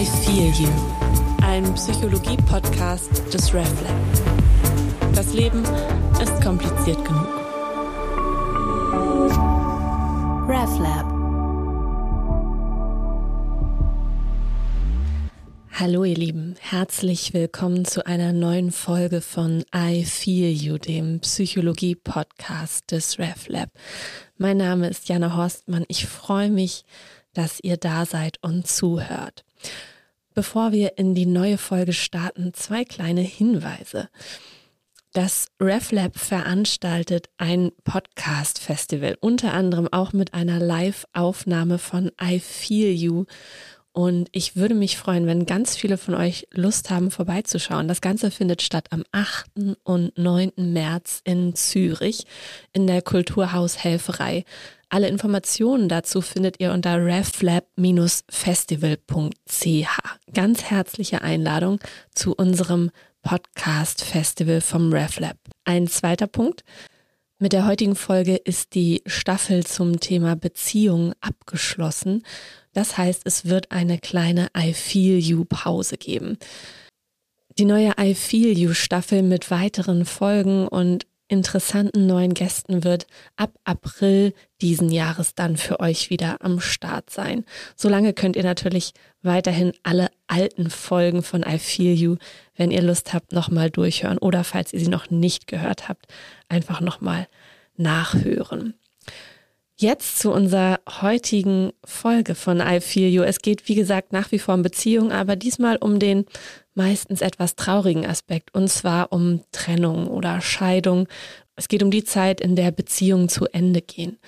I Feel You, ein Psychologie-Podcast des RefLab. Das Leben ist kompliziert genug. RefLab. Hallo ihr Lieben, herzlich willkommen zu einer neuen Folge von I Feel You, dem Psychologie-Podcast des RefLab. Mein Name ist Jana Horstmann. Ich freue mich, dass ihr da seid und zuhört. Bevor wir in die neue Folge starten, zwei kleine Hinweise. Das RefLab veranstaltet ein Podcast-Festival, unter anderem auch mit einer Live-Aufnahme von I Feel You. Und ich würde mich freuen, wenn ganz viele von euch Lust haben, vorbeizuschauen. Das Ganze findet statt am 8. und 9. März in Zürich in der Kulturhaushelferei. Alle Informationen dazu findet ihr unter reflab-festival.ch. Ganz herzliche Einladung zu unserem Podcast Festival vom RefLab. Ein zweiter Punkt. Mit der heutigen Folge ist die Staffel zum Thema Beziehung abgeschlossen. Das heißt, es wird eine kleine I Feel You Pause geben. Die neue I Feel You Staffel mit weiteren Folgen und interessanten neuen Gästen wird ab April diesen Jahres dann für euch wieder am Start sein. Solange könnt ihr natürlich weiterhin alle alten Folgen von I Feel You, wenn ihr Lust habt, nochmal durchhören oder falls ihr sie noch nicht gehört habt, einfach nochmal nachhören. Jetzt zu unserer heutigen Folge von I Feel You. Es geht, wie gesagt, nach wie vor um Beziehung, aber diesmal um den meistens etwas traurigen Aspekt, und zwar um Trennung oder Scheidung. Es geht um die Zeit, in der Beziehungen zu Ende gehen.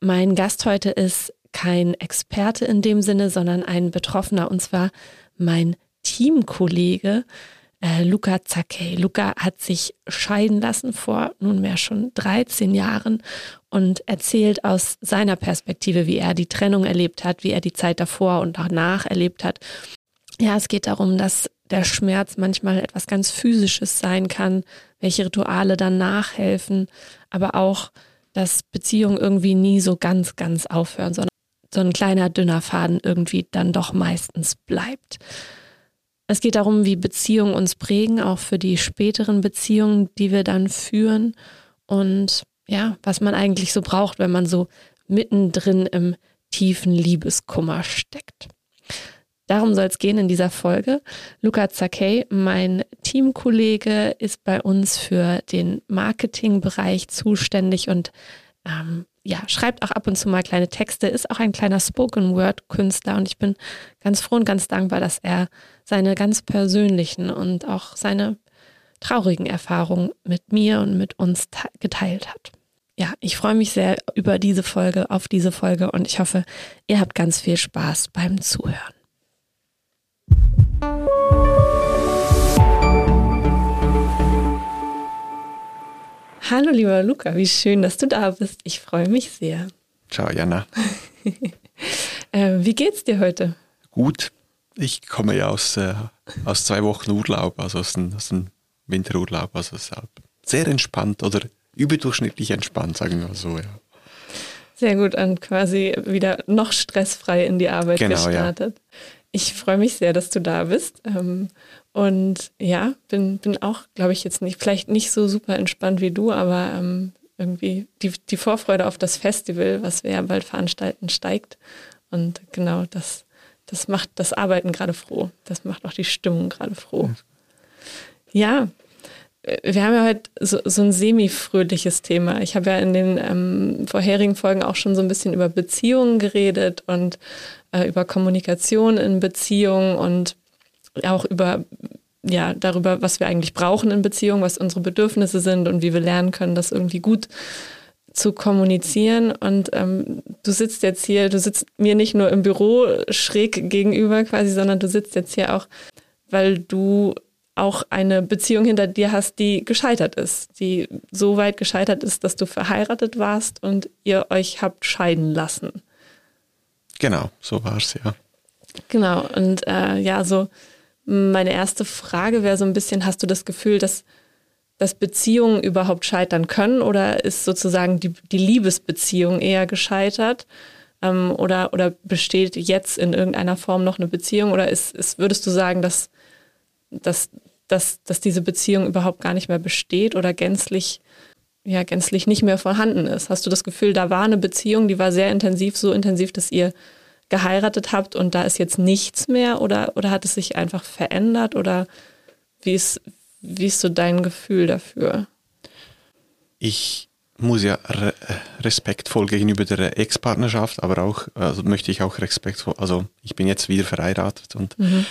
Mein Gast heute ist kein Experte in dem Sinne, sondern ein Betroffener, und zwar mein Teamkollege äh, Luca Zacchey. Luca hat sich scheiden lassen vor nunmehr schon 13 Jahren und erzählt aus seiner Perspektive, wie er die Trennung erlebt hat, wie er die Zeit davor und danach erlebt hat ja, es geht darum, dass der Schmerz manchmal etwas ganz Physisches sein kann, welche Rituale dann nachhelfen, aber auch, dass Beziehungen irgendwie nie so ganz, ganz aufhören, sondern so ein kleiner, dünner Faden irgendwie dann doch meistens bleibt. Es geht darum, wie Beziehungen uns prägen, auch für die späteren Beziehungen, die wir dann führen und ja, was man eigentlich so braucht, wenn man so mittendrin im tiefen Liebeskummer steckt. Darum soll es gehen in dieser Folge. Luca Zacchey, mein Teamkollege, ist bei uns für den Marketingbereich zuständig und ähm, ja, schreibt auch ab und zu mal kleine Texte, ist auch ein kleiner Spoken-Word-Künstler und ich bin ganz froh und ganz dankbar, dass er seine ganz persönlichen und auch seine traurigen Erfahrungen mit mir und mit uns geteilt hat. Ja, ich freue mich sehr über diese Folge, auf diese Folge und ich hoffe, ihr habt ganz viel Spaß beim Zuhören. Hallo lieber Luca, wie schön, dass du da bist. Ich freue mich sehr. Ciao Jana. äh, wie geht's dir heute? Gut. Ich komme ja aus, äh, aus zwei Wochen Urlaub, also aus dem, aus dem Winterurlaub, also deshalb sehr entspannt oder überdurchschnittlich entspannt, sagen wir mal so, ja. Sehr gut und quasi wieder noch stressfrei in die Arbeit genau, gestartet. Ja. Ich freue mich sehr, dass du da bist. Ähm, und ja, bin, bin auch, glaube ich, jetzt nicht, vielleicht nicht so super entspannt wie du, aber ähm, irgendwie die, die Vorfreude auf das Festival, was wir ja bald veranstalten, steigt. Und genau das, das macht das Arbeiten gerade froh. Das macht auch die Stimmung gerade froh. Ja, wir haben ja heute so, so ein semi-fröhliches Thema. Ich habe ja in den ähm, vorherigen Folgen auch schon so ein bisschen über Beziehungen geredet und äh, über Kommunikation in Beziehungen und auch über ja darüber, was wir eigentlich brauchen in Beziehungen, was unsere Bedürfnisse sind und wie wir lernen können, das irgendwie gut zu kommunizieren. Und ähm, du sitzt jetzt hier, du sitzt mir nicht nur im Büro schräg gegenüber quasi, sondern du sitzt jetzt hier auch, weil du auch eine Beziehung hinter dir hast, die gescheitert ist, die so weit gescheitert ist, dass du verheiratet warst und ihr euch habt scheiden lassen. Genau, so war es ja. Genau, und äh, ja, so meine erste Frage wäre so ein bisschen, hast du das Gefühl, dass, dass Beziehungen überhaupt scheitern können oder ist sozusagen die, die Liebesbeziehung eher gescheitert? Ähm, oder, oder besteht jetzt in irgendeiner Form noch eine Beziehung? Oder ist, ist, würdest du sagen, dass, dass, dass, dass diese Beziehung überhaupt gar nicht mehr besteht oder gänzlich, ja, gänzlich nicht mehr vorhanden ist? Hast du das Gefühl, da war eine Beziehung, die war sehr intensiv, so intensiv, dass ihr geheiratet habt und da ist jetzt nichts mehr? Oder, oder hat es sich einfach verändert? Oder wie ist, wie ist so dein Gefühl dafür? Ich muss ja re respektvoll gegenüber der Ex-Partnerschaft, aber auch, also möchte ich auch respektvoll, also ich bin jetzt wieder verheiratet und mhm.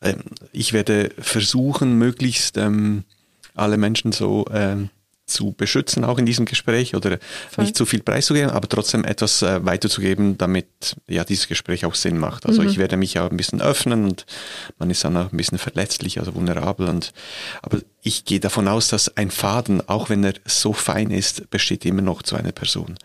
ähm, ich werde versuchen, möglichst ähm, alle Menschen so ähm, zu beschützen, auch in diesem Gespräch oder Voll. nicht zu viel preiszugeben, aber trotzdem etwas äh, weiterzugeben, damit ja dieses Gespräch auch Sinn macht. Also mhm. ich werde mich ja ein bisschen öffnen und man ist dann auch ein bisschen verletzlich, also vulnerabel und aber ich gehe davon aus, dass ein Faden, auch wenn er so fein ist, besteht immer noch zu einer Person.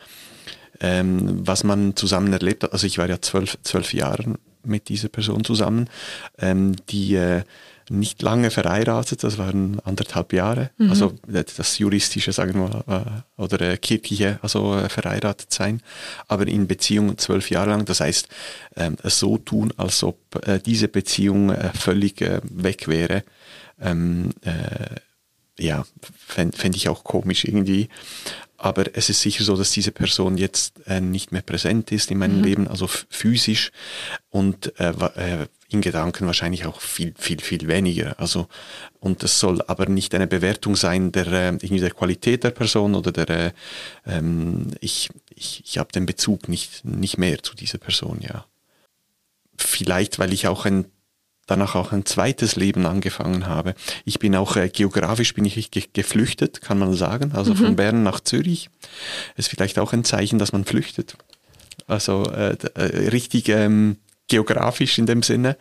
Ähm, was man zusammen erlebt hat, also ich war ja zwölf, zwölf Jahre mit dieser Person zusammen, ähm, die äh, nicht lange verheiratet, das waren anderthalb Jahre. Mhm. Also das juristische, sagen wir äh, oder äh, kirchliche, also äh, verheiratet sein, aber in Beziehung zwölf Jahre lang. Das heißt, ähm, so tun, als ob diese Beziehung völlig weg wäre. Ähm, ja, fände fänd ich auch komisch irgendwie. Aber es ist sicher so, dass diese Person jetzt äh, nicht mehr präsent ist in meinem mhm. Leben, also physisch und äh, äh, in Gedanken wahrscheinlich auch viel, viel, viel weniger. Also, und das soll aber nicht eine Bewertung sein der, äh, irgendwie der Qualität der Person oder der, äh, ähm, ich, ich, ich habe den Bezug nicht, nicht mehr zu dieser Person, ja. Vielleicht, weil ich auch ein danach auch ein zweites Leben angefangen habe. Ich bin auch äh, geografisch bin ich ge geflüchtet, kann man sagen, also mhm. von Bern nach Zürich. Ist vielleicht auch ein Zeichen, dass man flüchtet. Also äh, äh, richtig ähm, geografisch in dem Sinne.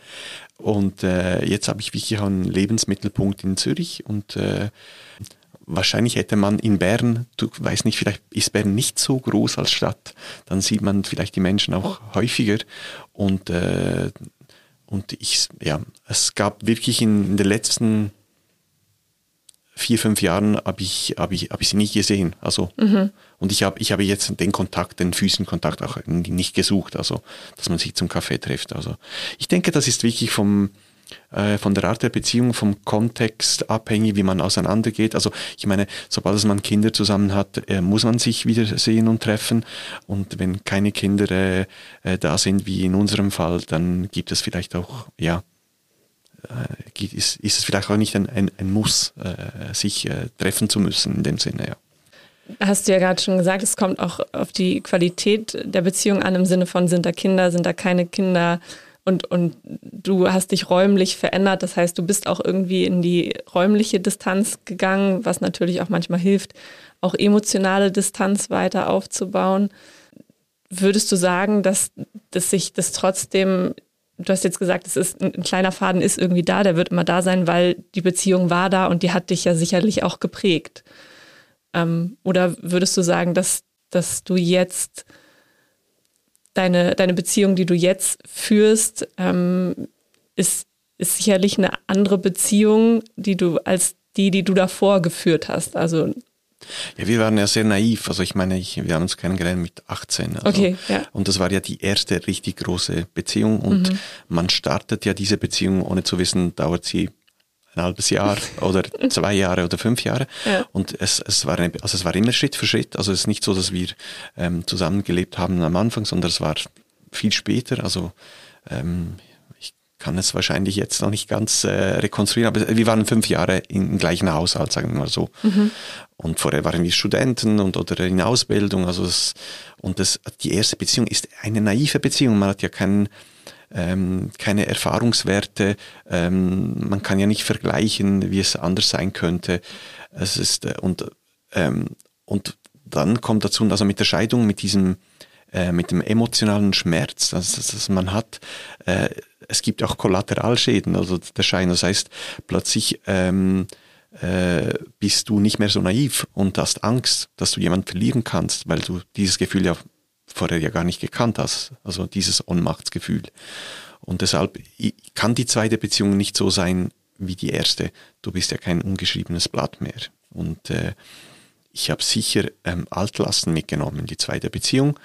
Und äh, jetzt habe ich wirklich einen Lebensmittelpunkt in Zürich und äh, wahrscheinlich hätte man in Bern, du weißt nicht, vielleicht ist Bern nicht so groß als Stadt, dann sieht man vielleicht die Menschen auch häufiger und äh, und ich, ja, es gab wirklich in, in den letzten vier, fünf Jahren habe ich, hab ich, hab ich sie nicht gesehen. Also, mhm. und ich habe ich habe jetzt den Kontakt, den Füßenkontakt auch nicht gesucht, also, dass man sich zum Kaffee trifft. Also, ich denke, das ist wirklich vom, äh, von der Art der Beziehung, vom Kontext abhängig, wie man auseinandergeht. Also ich meine, sobald man Kinder zusammen hat, äh, muss man sich wieder sehen und treffen. Und wenn keine Kinder äh, da sind, wie in unserem Fall, dann gibt es vielleicht auch, ja, ist, ist es vielleicht auch nicht ein, ein, ein Muss, äh, sich treffen zu müssen in dem Sinne, ja. Hast du ja gerade schon gesagt, es kommt auch auf die Qualität der Beziehung an, im Sinne von, sind da Kinder, sind da keine Kinder, und, und du hast dich räumlich verändert. Das heißt, du bist auch irgendwie in die räumliche Distanz gegangen, was natürlich auch manchmal hilft, auch emotionale Distanz weiter aufzubauen. Würdest du sagen, dass, dass sich das trotzdem, du hast jetzt gesagt, es ist ein, ein kleiner Faden ist irgendwie da, der wird immer da sein, weil die Beziehung war da und die hat dich ja sicherlich auch geprägt. Ähm, oder würdest du sagen, dass, dass du jetzt deine, deine Beziehung, die du jetzt führst, ähm, ist, ist sicherlich eine andere Beziehung, die du als die, die du davor geführt hast. Also ja, wir waren ja sehr naiv. Also ich meine, ich, wir haben uns kennengelernt mit 18. Also, okay, ja. Und das war ja die erste richtig große Beziehung. Und mhm. man startet ja diese Beziehung, ohne zu wissen, dauert sie ein halbes Jahr oder zwei Jahre oder fünf Jahre. Ja. Und es, es, war eine, also es war immer Schritt für Schritt. Also es ist nicht so, dass wir ähm, zusammengelebt haben am Anfang, sondern es war viel später. Also ähm, kann es wahrscheinlich jetzt noch nicht ganz äh, rekonstruieren, aber wir waren fünf Jahre im gleichen Haushalt, sagen wir mal so. Mhm. Und vorher waren wir Studenten und oder in Ausbildung. Also es, und das, die erste Beziehung ist eine naive Beziehung. Man hat ja keinen ähm, keine Erfahrungswerte. Ähm, man kann ja nicht vergleichen, wie es anders sein könnte. Es ist äh, und ähm, und dann kommt dazu, also mit der Scheidung, mit diesem äh, mit dem emotionalen Schmerz, das, das, das man hat, äh, es gibt auch Kollateralschäden, also der Schein. Das heißt, plötzlich ähm, äh, bist du nicht mehr so naiv und hast Angst, dass du jemanden verlieren kannst, weil du dieses Gefühl ja vorher ja gar nicht gekannt hast. Also dieses Ohnmachtsgefühl. Und deshalb kann die zweite Beziehung nicht so sein wie die erste. Du bist ja kein ungeschriebenes Blatt mehr. Und äh, ich habe sicher ähm, Altlasten mitgenommen in die zweite Beziehung.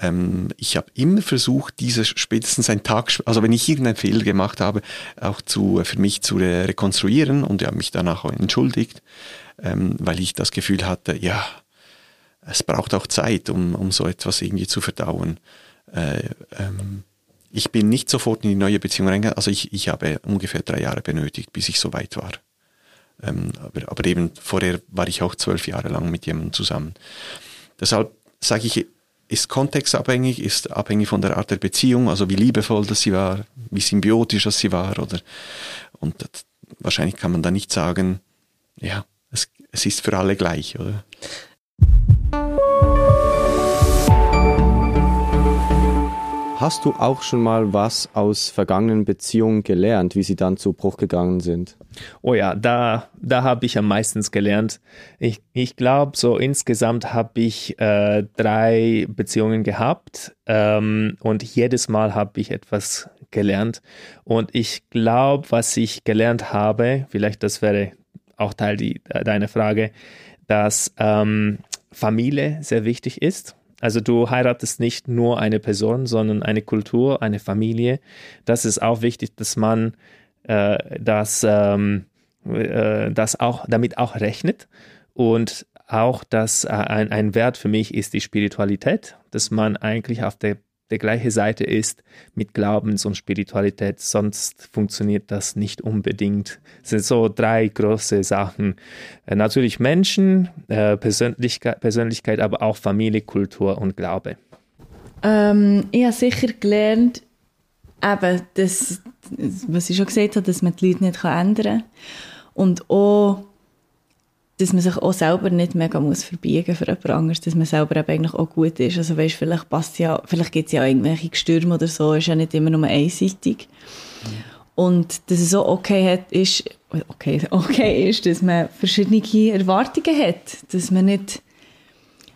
Ähm, ich habe immer versucht, diese spätestens einen Tag, also wenn ich irgendeinen Fehler gemacht habe, auch zu, für mich zu re rekonstruieren und habe mich danach auch entschuldigt, ähm, weil ich das Gefühl hatte, ja, es braucht auch Zeit, um, um so etwas irgendwie zu verdauen. Äh, ähm, ich bin nicht sofort in die neue Beziehung reingegangen, also ich, ich habe ungefähr drei Jahre benötigt, bis ich so weit war. Ähm, aber, aber eben vorher war ich auch zwölf Jahre lang mit jemandem zusammen. Deshalb sage ich, ist kontextabhängig, ist abhängig von der Art der Beziehung, also wie liebevoll das sie war, wie symbiotisch das sie war, oder und das, wahrscheinlich kann man da nicht sagen, ja, es, es ist für alle gleich, oder? Hast du auch schon mal was aus vergangenen Beziehungen gelernt, wie sie dann zu Bruch gegangen sind? Oh ja, da, da habe ich am meisten gelernt. Ich, ich glaube, so insgesamt habe ich äh, drei Beziehungen gehabt ähm, und jedes Mal habe ich etwas gelernt. Und ich glaube, was ich gelernt habe, vielleicht das wäre auch Teil die, deiner Frage, dass ähm, Familie sehr wichtig ist also du heiratest nicht nur eine Person, sondern eine Kultur, eine Familie. Das ist auch wichtig, dass man äh, das, ähm, äh, das auch damit auch rechnet und auch, dass äh, ein, ein Wert für mich ist die Spiritualität, dass man eigentlich auf der der gleiche Seite ist mit Glaubens- und Spiritualität, sonst funktioniert das nicht unbedingt. Das sind so drei große Sachen. Äh, natürlich Menschen, äh, Persönlichkeit, Persönlichkeit, aber auch Familie, Kultur und Glaube. Ähm, ich habe sicher gelernt, eben, dass, was ich schon gesagt habe, dass man die Leute nicht ändern kann. Und auch dass man sich auch selber nicht mega muss verbiegen für jemand anderes, dass man selber eben eigentlich auch gut ist. Also weißt, vielleicht passt ja, vielleicht gibt es ja irgendwelche Gestürme oder so, ist ja nicht immer nur einseitig. Und dass es auch okay hat, ist, okay, okay ist, dass man verschiedene Erwartungen hat, dass man nicht,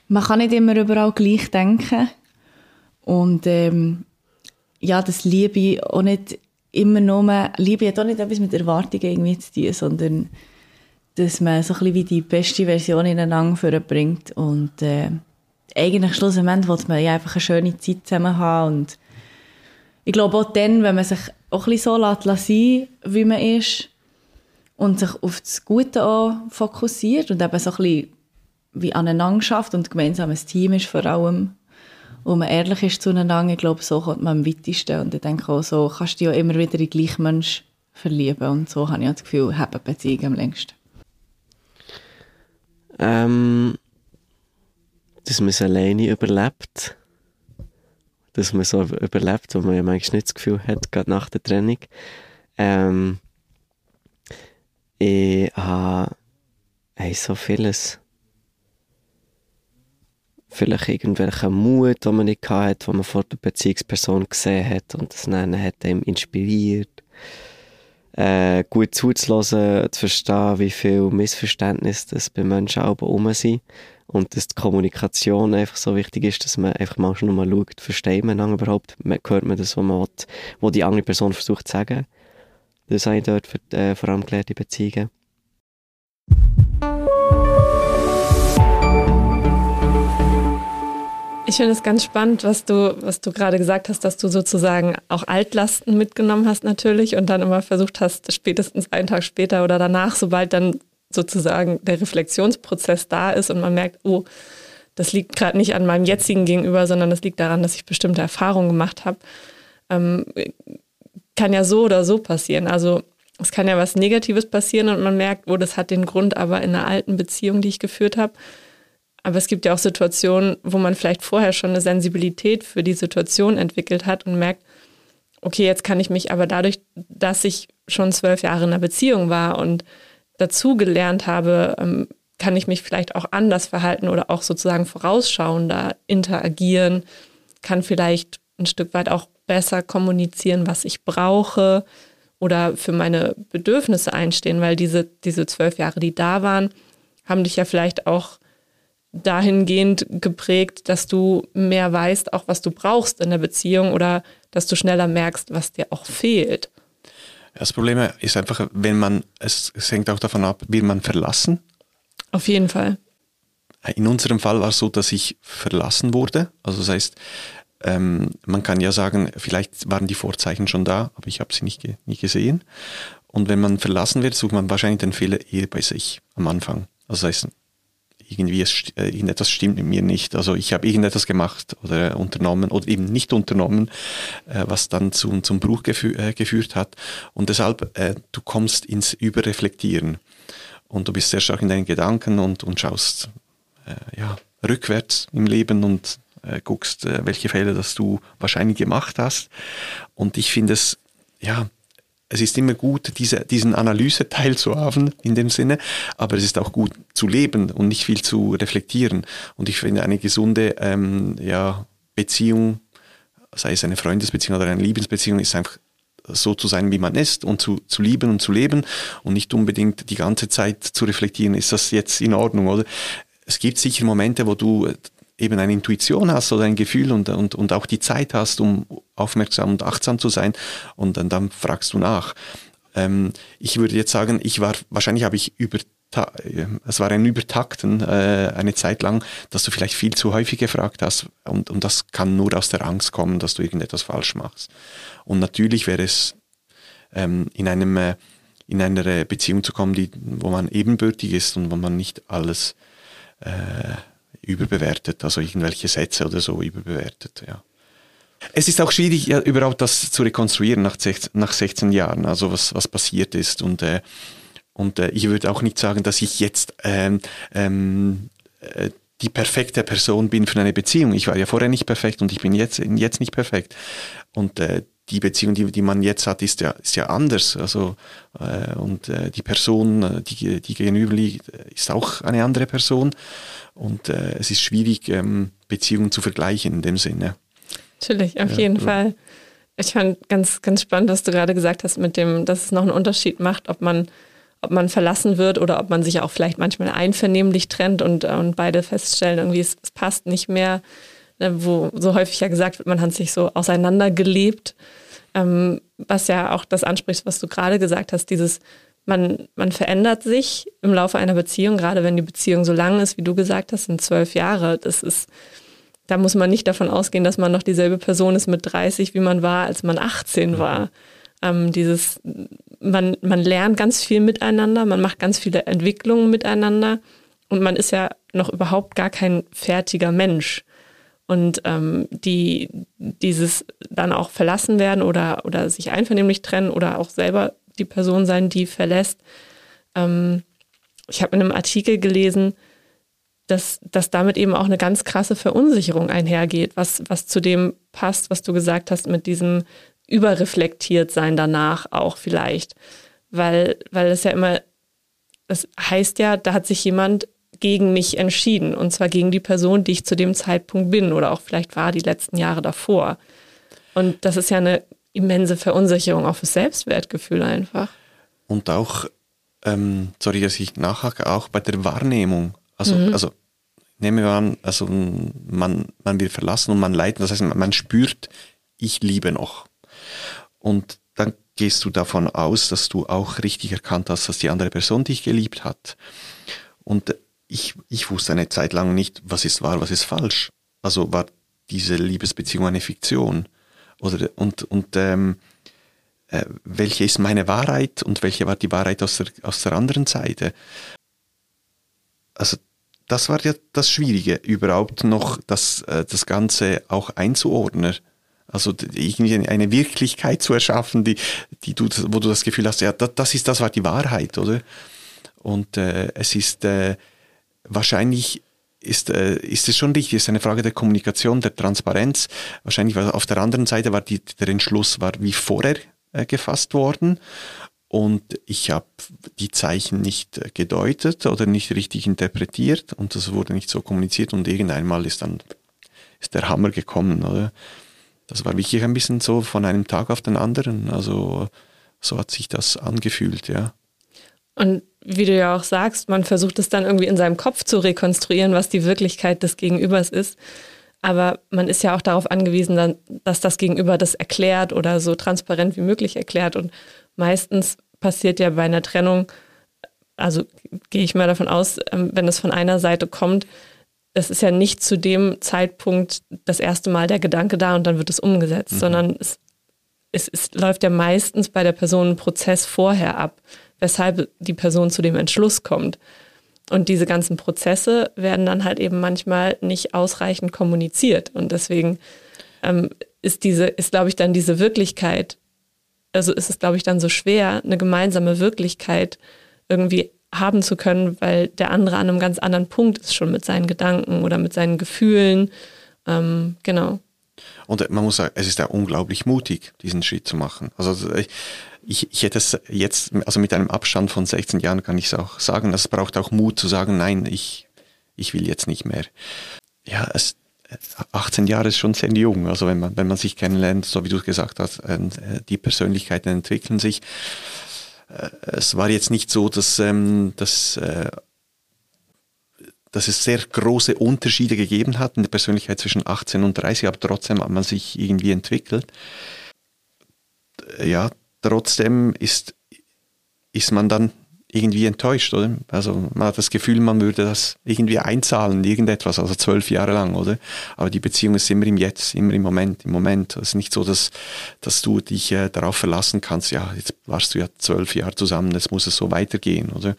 man kann nicht immer überall gleich denken und ähm, ja, dass Liebe auch nicht immer nur, Liebe hat auch nicht etwas mit Erwartungen irgendwie zu tun, sondern dass man so ein bisschen wie die beste Version ineinander vorbringt. Und äh, eigentlich schlussendlich will man ja einfach eine schöne Zeit zusammen haben. Und ich glaube auch dann, wenn man sich auch ein bisschen so lässt, sein wie man ist und sich auf das Gute auch fokussiert und eben so ein bisschen wie aneinander schafft und gemeinsam ein Team ist vor allem und man ehrlich ist zueinander, ich glaube, so kommt man am weitesten und ich denke auch, so kannst du dich ja immer wieder in gleichen Menschen verlieben und so habe ich das Gefühl, haben Beziehungen am längsten. Ähm, dass man es alleine überlebt. Dass man so überlebt, wo man ja manchmal nicht das Gefühl hat, gerade nach der Trennung. Ähm, ich habe hey, so vieles. Vielleicht irgendwelchen Mut, den man nicht hatte, den man vor der Beziehungsperson gesehen hat und das dann hat ihm inspiriert äh, gut zuzulassen, zu verstehen, wie viel Missverständnis das bei Menschen auch rum sind. Und dass die Kommunikation einfach so wichtig ist, dass man einfach mal schon mal schaut, versteht man dann überhaupt, hört man das, was man will, was die andere Person versucht zu sagen. Das habe ich dort für, äh, vor allem gelernt in Beziehungen. Ich finde es ganz spannend, was du, was du gerade gesagt hast, dass du sozusagen auch Altlasten mitgenommen hast natürlich und dann immer versucht hast, spätestens einen Tag später oder danach, sobald dann sozusagen der Reflexionsprozess da ist und man merkt, oh, das liegt gerade nicht an meinem jetzigen Gegenüber, sondern das liegt daran, dass ich bestimmte Erfahrungen gemacht habe, ähm, kann ja so oder so passieren. Also es kann ja was Negatives passieren und man merkt, oh, das hat den Grund aber in einer alten Beziehung, die ich geführt habe. Aber es gibt ja auch Situationen, wo man vielleicht vorher schon eine Sensibilität für die Situation entwickelt hat und merkt, okay, jetzt kann ich mich aber dadurch, dass ich schon zwölf Jahre in einer Beziehung war und dazu gelernt habe, ähm, kann ich mich vielleicht auch anders verhalten oder auch sozusagen vorausschauender interagieren, kann vielleicht ein Stück weit auch besser kommunizieren, was ich brauche oder für meine Bedürfnisse einstehen, weil diese, diese zwölf Jahre, die da waren, haben dich ja vielleicht auch dahingehend geprägt, dass du mehr weißt, auch was du brauchst in der Beziehung oder dass du schneller merkst, was dir auch fehlt. Das Problem ist einfach, wenn man, es, es hängt auch davon ab, will man verlassen. Auf jeden Fall. in unserem Fall war es so, dass ich verlassen wurde. Also das heißt, ähm, man kann ja sagen, vielleicht waren die Vorzeichen schon da, aber ich habe sie nicht, nicht gesehen. Und wenn man verlassen wird, sucht man wahrscheinlich den Fehler eher bei sich am Anfang. Also das heißt, irgendwie es, äh, irgendetwas stimmt mit mir nicht. Also ich habe irgendetwas gemacht oder unternommen oder eben nicht unternommen, äh, was dann zu, zum Bruch gefü äh, geführt hat. Und deshalb, du kommst ins Überreflektieren und du bist sehr stark in deinen Gedanken und, und schaust ja, rückwärts im Leben und guckst, welche Fehler das du wahrscheinlich gemacht hast. Und ich finde es, ja, es ist immer gut, diese, diesen Analyseteil zu haben in dem Sinne, aber es ist auch gut zu leben und nicht viel zu reflektieren. Und ich finde eine gesunde ähm, ja, Beziehung, sei es eine Freundesbeziehung oder eine Liebesbeziehung, ist einfach so zu sein, wie man ist und zu, zu lieben und zu leben und nicht unbedingt die ganze Zeit zu reflektieren, ist das jetzt in Ordnung, oder? Es gibt sicher Momente, wo du eben eine Intuition hast oder ein Gefühl und, und, und auch die Zeit hast, um aufmerksam und achtsam zu sein und dann, dann fragst du nach. Ähm, ich würde jetzt sagen, ich war, wahrscheinlich habe ich über es war ein Übertakten äh, eine Zeit lang, dass du vielleicht viel zu häufig gefragt hast und, und das kann nur aus der Angst kommen, dass du irgendetwas falsch machst. Und natürlich wäre es ähm, in einem äh, in einer Beziehung zu kommen, die, wo man ebenbürtig ist und wo man nicht alles äh, überbewertet, also irgendwelche Sätze oder so überbewertet, ja. Es ist auch schwierig, ja, überhaupt das zu rekonstruieren nach 16, nach 16 Jahren, also was, was passiert ist. Und, äh, und äh, ich würde auch nicht sagen, dass ich jetzt ähm, ähm, äh, die perfekte Person bin für eine Beziehung. Ich war ja vorher nicht perfekt und ich bin jetzt, jetzt nicht perfekt. Und äh, die Beziehung, die, die man jetzt hat, ist ja, ist ja anders. Also, äh, und äh, die Person, äh, die, die gegenüber liegt, ist auch eine andere Person. Und äh, es ist schwierig, ähm, Beziehungen zu vergleichen in dem Sinne. Natürlich, auf ja, jeden ja. Fall. Ich fand ganz, ganz spannend, was du gerade gesagt hast, mit dem, dass es noch einen Unterschied macht, ob man, ob man verlassen wird oder ob man sich auch vielleicht manchmal einvernehmlich trennt und, und beide feststellen, irgendwie es, es passt nicht mehr. Ne, wo so häufig ja gesagt wird, man hat sich so auseinandergelebt. Ähm, was ja auch das anspricht, was du gerade gesagt hast, dieses man, man verändert sich im Laufe einer Beziehung, gerade wenn die Beziehung so lang ist, wie du gesagt hast, sind zwölf Jahre. Das ist, da muss man nicht davon ausgehen, dass man noch dieselbe Person ist mit 30, wie man war, als man 18 war. Ähm, dieses, man, man lernt ganz viel miteinander, man macht ganz viele Entwicklungen miteinander und man ist ja noch überhaupt gar kein fertiger Mensch. Und ähm, die, dieses dann auch verlassen werden oder, oder sich einvernehmlich trennen oder auch selber die Person sein, die verlässt. Ähm, ich habe in einem Artikel gelesen, dass, dass damit eben auch eine ganz krasse Verunsicherung einhergeht, was, was zu dem passt, was du gesagt hast, mit diesem überreflektiert sein danach auch vielleicht. Weil, weil es ja immer, das heißt ja, da hat sich jemand gegen mich entschieden und zwar gegen die Person, die ich zu dem Zeitpunkt bin oder auch vielleicht war die letzten Jahre davor. Und das ist ja eine immense Verunsicherung, auch fürs Selbstwertgefühl einfach. Und auch, ähm, sorry, dass ich nachhake, auch bei der Wahrnehmung. Also, mhm. also nehmen wir an, also man, man wird verlassen und man leidet, das heißt, man spürt, ich liebe noch. Und dann gehst du davon aus, dass du auch richtig erkannt hast, dass die andere Person dich geliebt hat. Und ich, ich wusste eine Zeit lang nicht, was ist wahr, was ist falsch. Also war diese Liebesbeziehung eine Fiktion. Oder, und und ähm, äh, welche ist meine Wahrheit und welche war die Wahrheit aus der, aus der anderen Seite? Also das war ja das Schwierige, überhaupt noch das, äh, das Ganze auch einzuordnen. Also irgendwie eine Wirklichkeit zu erschaffen, die, die du, wo du das Gefühl hast, ja, das, das ist, das war die Wahrheit, oder? Und äh, es ist äh, wahrscheinlich ist, äh, ist es schon richtig, ist eine Frage der Kommunikation, der Transparenz. Wahrscheinlich war auf der anderen Seite war die, der Entschluss war wie vorher äh, gefasst worden und ich habe die Zeichen nicht äh, gedeutet oder nicht richtig interpretiert und das wurde nicht so kommuniziert und irgendeinmal ist dann ist der Hammer gekommen, oder? Das war wirklich ein bisschen so von einem Tag auf den anderen, also so hat sich das angefühlt, ja. Und wie du ja auch sagst, man versucht es dann irgendwie in seinem Kopf zu rekonstruieren, was die Wirklichkeit des Gegenübers ist. Aber man ist ja auch darauf angewiesen, dass das Gegenüber das erklärt oder so transparent wie möglich erklärt. Und meistens passiert ja bei einer Trennung, also gehe ich mal davon aus, ähm, wenn es von einer Seite kommt, es ist ja nicht zu dem Zeitpunkt das erste Mal der Gedanke da und dann wird es umgesetzt, mhm. sondern es, es, es läuft ja meistens bei der Person ein Prozess vorher ab, weshalb die Person zu dem Entschluss kommt. Und diese ganzen Prozesse werden dann halt eben manchmal nicht ausreichend kommuniziert. Und deswegen ähm, ist diese, ist, glaube ich, dann diese Wirklichkeit, also ist es, glaube ich, dann so schwer, eine gemeinsame Wirklichkeit irgendwie haben zu können, weil der andere an einem ganz anderen Punkt ist schon mit seinen Gedanken oder mit seinen Gefühlen. Ähm, genau. Und man muss sagen, es ist ja unglaublich mutig, diesen Schritt zu machen. Also ich, ich hätte es jetzt, also mit einem Abstand von 16 Jahren kann ich es auch sagen, es braucht auch Mut zu sagen, nein, ich, ich will jetzt nicht mehr. Ja, es, 18 Jahre ist schon sehr jung, also wenn man, wenn man sich kennenlernt, so wie du gesagt hast, äh, die Persönlichkeiten entwickeln sich. Äh, es war jetzt nicht so, dass, ähm, dass, äh, dass es sehr große Unterschiede gegeben hat in der Persönlichkeit zwischen 18 und 30, aber trotzdem hat man sich irgendwie entwickelt. Ja, trotzdem ist, ist man dann irgendwie enttäuscht, oder? Also man hat das Gefühl, man würde das irgendwie einzahlen, irgendetwas, also zwölf Jahre lang, oder? Aber die Beziehung ist immer im Jetzt, immer im Moment, im Moment. Es ist nicht so, dass, dass du dich äh, darauf verlassen kannst, ja, jetzt warst du ja zwölf Jahre zusammen, jetzt muss es so weitergehen, oder?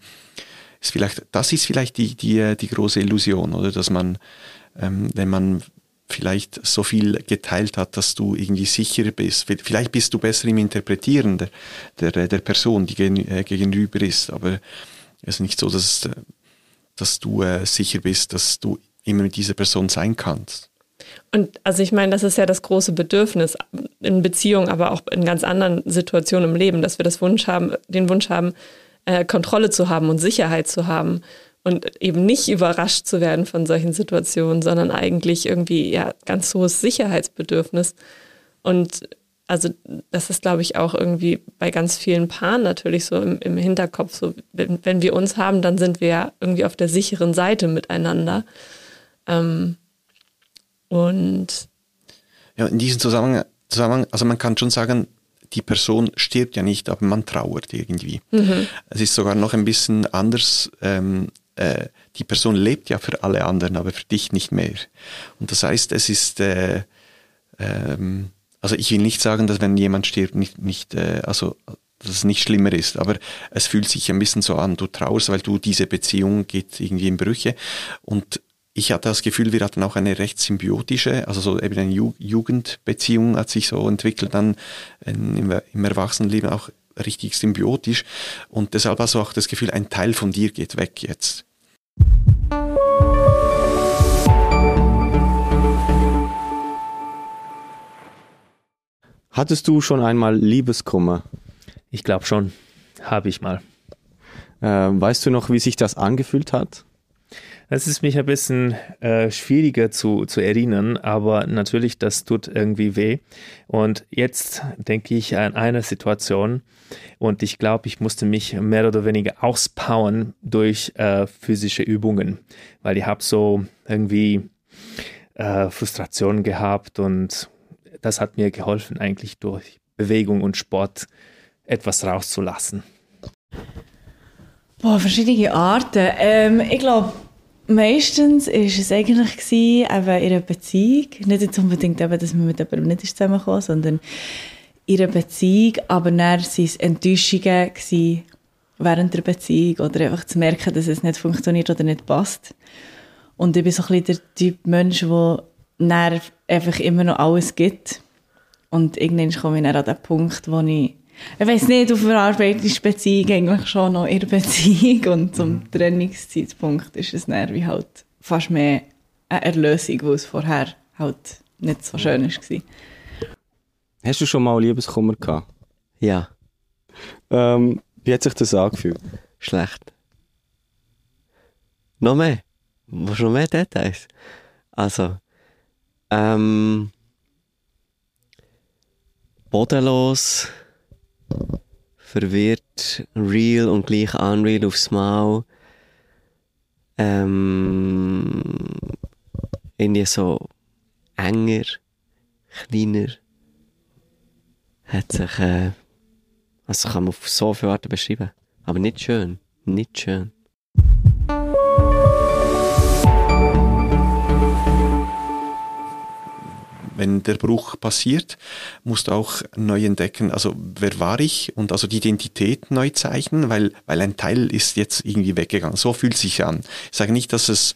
Ist vielleicht, das ist vielleicht die, die, äh, die große Illusion, oder? Dass man, ähm, wenn man vielleicht so viel geteilt hat, dass du irgendwie sicherer bist. Vielleicht bist du besser im Interpretieren der, der, der Person, die äh, gegenüber ist, aber es ist nicht so, dass, dass du äh, sicher bist, dass du immer mit dieser Person sein kannst. Und also ich meine, das ist ja das große Bedürfnis in Beziehungen, aber auch in ganz anderen Situationen im Leben, dass wir das Wunsch haben, den Wunsch haben, äh, Kontrolle zu haben und Sicherheit zu haben und eben nicht überrascht zu werden von solchen Situationen, sondern eigentlich irgendwie ja ganz hohes Sicherheitsbedürfnis. Und also das ist, glaube ich, auch irgendwie bei ganz vielen Paaren natürlich so im, im Hinterkopf. So, wenn, wenn, wir uns haben, dann sind wir ja irgendwie auf der sicheren Seite miteinander. Ähm, und ja, in diesem Zusammenhang, Zusammenhang, also man kann schon sagen, die Person stirbt ja nicht, aber man trauert irgendwie. Mhm. Es ist sogar noch ein bisschen anders. Ähm, äh, die Person lebt ja für alle anderen, aber für dich nicht mehr. Und das heißt, es ist, äh, ähm, also ich will nicht sagen, dass wenn jemand stirbt, nicht, nicht äh, also dass es nicht schlimmer ist, aber es fühlt sich ein bisschen so an, du traust, weil du diese Beziehung geht irgendwie in Brüche und ich hatte das Gefühl, wir hatten auch eine recht symbiotische, also so eben eine Ju Jugendbeziehung hat sich so entwickelt, dann im, im Erwachsenenleben auch richtig symbiotisch und deshalb hast du auch das Gefühl, ein Teil von dir geht weg jetzt. Hattest du schon einmal Liebeskummer? Ich glaube schon. Habe ich mal. Äh, weißt du noch, wie sich das angefühlt hat? Es ist mich ein bisschen äh, schwieriger zu, zu erinnern, aber natürlich, das tut irgendwie weh. Und jetzt denke ich an eine Situation und ich glaube, ich musste mich mehr oder weniger auspowern durch äh, physische Übungen, weil ich habe so irgendwie äh, Frustrationen gehabt und das hat mir geholfen, eigentlich durch Bewegung und Sport etwas rauszulassen. Boah, verschiedene Arten. Ähm, ich glaube, Meistens war es eigentlich gewesen, eben in einer Beziehung. Nicht unbedingt, eben, dass man mit jemandem nicht zusammengekommen sondern einer Beziehung. Aber dann waren es Enttäuschungen während der Beziehung oder einfach zu merken, dass es nicht funktioniert oder nicht passt. Und ich bin so ein bisschen der Typ Mensch, der dann einfach immer noch alles gibt. Und irgendwann komme ich dann an den Punkt, wo ich ich weiß nicht, auf einer Arbeitsbeziehung eigentlich schon noch in der Beziehung und zum mhm. Trennungszeitpunkt ist es dann wie halt fast mehr eine Erlösung, wo es vorher halt nicht so schön war. Hast du schon mal Liebeskummer gehabt? Ja. Ähm, wie hat sich das angefühlt? Schlecht. Noch mehr? Was noch mehr Details? Also, ähm, bodenlos, verwirrt, real und gleich unreal aufs Maul. Ähm, irgendwie so enger, kleiner hat sich, äh, also kann man auf so viele Arten beschreiben. Aber nicht schön. Nicht schön. wenn der Bruch passiert, musst du auch neu entdecken, also wer war ich und also die Identität neu zeichnen, weil, weil ein Teil ist jetzt irgendwie weggegangen. So fühlt sich an. Ich sage nicht, dass es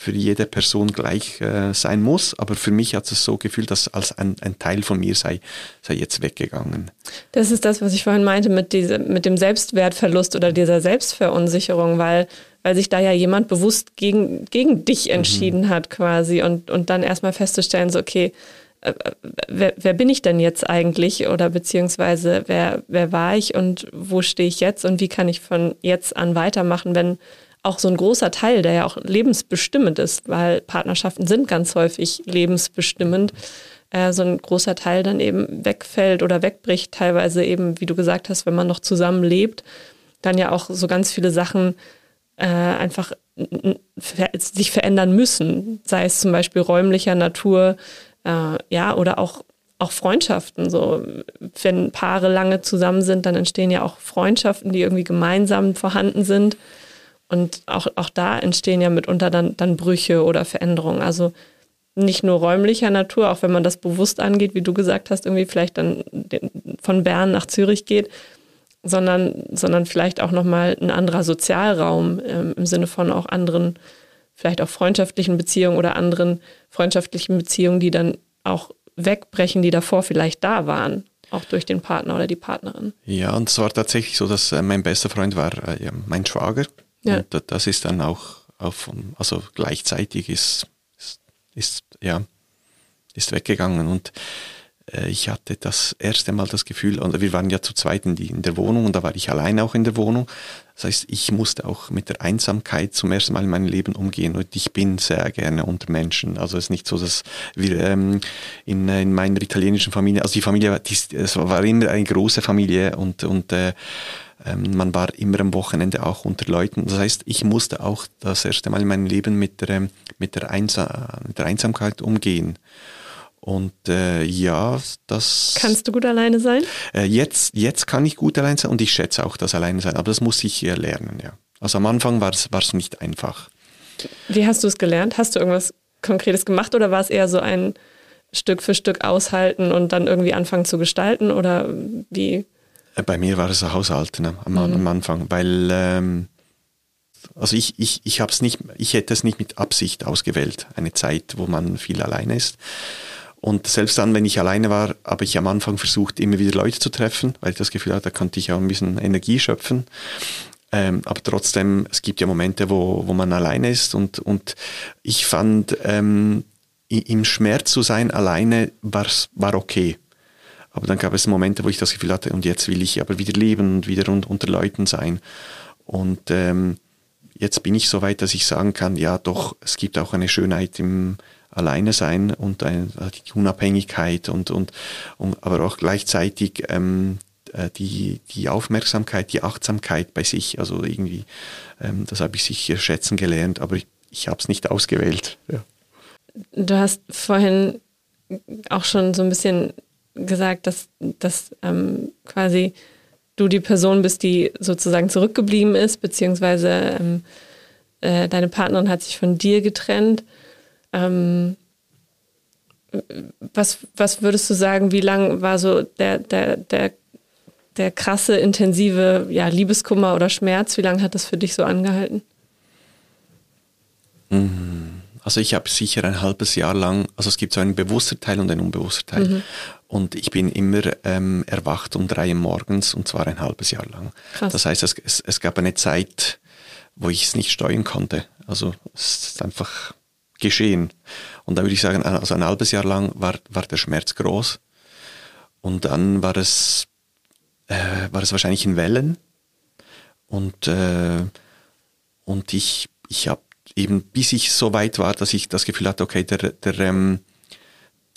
für jede Person gleich äh, sein muss, aber für mich hat es so gefühlt, dass als ein, ein, Teil von mir sei, sei jetzt weggegangen. Das ist das, was ich vorhin meinte mit, diese, mit dem Selbstwertverlust oder dieser Selbstverunsicherung, weil, weil sich da ja jemand bewusst gegen, gegen dich mhm. entschieden mhm. hat quasi und, und dann erstmal festzustellen, so okay, äh, wer, wer, bin ich denn jetzt eigentlich oder beziehungsweise wer, wer war ich und wo stehe ich jetzt und wie kann ich von jetzt an weitermachen, wenn auch so ein großer Teil, der ja auch lebensbestimmend ist, weil Partnerschaften sind ganz häufig lebensbestimmend, äh, so ein großer Teil dann eben wegfällt oder wegbricht, teilweise eben, wie du gesagt hast, wenn man noch zusammen lebt, dann ja auch so ganz viele Sachen äh, einfach sich verändern müssen, sei es zum Beispiel räumlicher Natur, äh, ja, oder auch auch Freundschaften. So, wenn Paare lange zusammen sind, dann entstehen ja auch Freundschaften, die irgendwie gemeinsam vorhanden sind. Und auch, auch da entstehen ja mitunter dann, dann Brüche oder Veränderungen. Also nicht nur räumlicher Natur, auch wenn man das bewusst angeht, wie du gesagt hast, irgendwie vielleicht dann von Bern nach Zürich geht, sondern, sondern vielleicht auch nochmal ein anderer Sozialraum ähm, im Sinne von auch anderen, vielleicht auch freundschaftlichen Beziehungen oder anderen freundschaftlichen Beziehungen, die dann auch wegbrechen, die davor vielleicht da waren, auch durch den Partner oder die Partnerin. Ja, und es war tatsächlich so, dass äh, mein bester Freund war äh, mein Schwager. Ja. Und das ist dann auch, auf, also gleichzeitig ist, ist, ist, ja, ist weggegangen. Und äh, ich hatte das erste Mal das Gefühl, und wir waren ja zu zweit in, die, in der Wohnung und da war ich alleine auch in der Wohnung. Das heißt, ich musste auch mit der Einsamkeit zum ersten Mal in meinem Leben umgehen und ich bin sehr gerne unter Menschen. Also es ist nicht so, dass wir ähm, in, in meiner italienischen Familie, also die Familie, die, es war immer eine große Familie und, und äh, ähm, man war immer am Wochenende auch unter Leuten. Das heißt, ich musste auch das erste Mal in meinem Leben mit der, mit der, Einsa mit der Einsamkeit umgehen. Und äh, ja, das. Kannst du gut alleine sein? Äh, jetzt, jetzt kann ich gut allein sein und ich schätze auch das Alleine sein, aber das muss ich äh, lernen, ja. Also am Anfang war es nicht einfach. Wie hast du es gelernt? Hast du irgendwas Konkretes gemacht oder war es eher so ein Stück für Stück aushalten und dann irgendwie anfangen zu gestalten oder wie? Äh, bei mir war es ein Haushalten ne, am, mhm. am, Anfang, weil ähm, also ich, ich, ich habe es nicht, ich hätte es nicht mit Absicht ausgewählt, eine Zeit, wo man viel alleine ist. Und selbst dann, wenn ich alleine war, habe ich am Anfang versucht, immer wieder Leute zu treffen, weil ich das Gefühl hatte, da konnte ich auch ein bisschen Energie schöpfen. Ähm, aber trotzdem, es gibt ja Momente, wo, wo man alleine ist und, und ich fand, ähm, im Schmerz zu sein alleine war's, war okay. Aber dann gab es Momente, wo ich das Gefühl hatte, und jetzt will ich aber wieder leben und wieder unter Leuten sein. Und ähm, jetzt bin ich so weit, dass ich sagen kann, ja doch, es gibt auch eine Schönheit im Alleine sein und eine, die Unabhängigkeit und, und, und aber auch gleichzeitig ähm, äh, die, die Aufmerksamkeit, die Achtsamkeit bei sich. Also irgendwie, ähm, das habe ich sicher schätzen gelernt, aber ich, ich habe es nicht ausgewählt. Ja. Du hast vorhin auch schon so ein bisschen gesagt, dass, dass ähm, quasi du die Person bist, die sozusagen zurückgeblieben ist, beziehungsweise ähm, äh, deine Partnerin hat sich von dir getrennt. Ähm, was, was würdest du sagen, wie lang war so der, der, der, der krasse, intensive ja, Liebeskummer oder Schmerz? Wie lange hat das für dich so angehalten? Mhm. Also ich habe sicher ein halbes Jahr lang, also es gibt so einen bewussten Teil und einen unbewussten Teil. Mhm. Und ich bin immer ähm, erwacht um drei Uhr morgens und zwar ein halbes Jahr lang. Krass. Das heißt, es, es, es gab eine Zeit, wo ich es nicht steuern konnte. Also es ist einfach geschehen. Und da würde ich sagen, also ein halbes Jahr lang war, war der Schmerz groß. Und dann war es, äh, war es wahrscheinlich in Wellen. Und, äh, und ich, ich habe eben, bis ich so weit war, dass ich das Gefühl hatte, okay, der, der, ähm,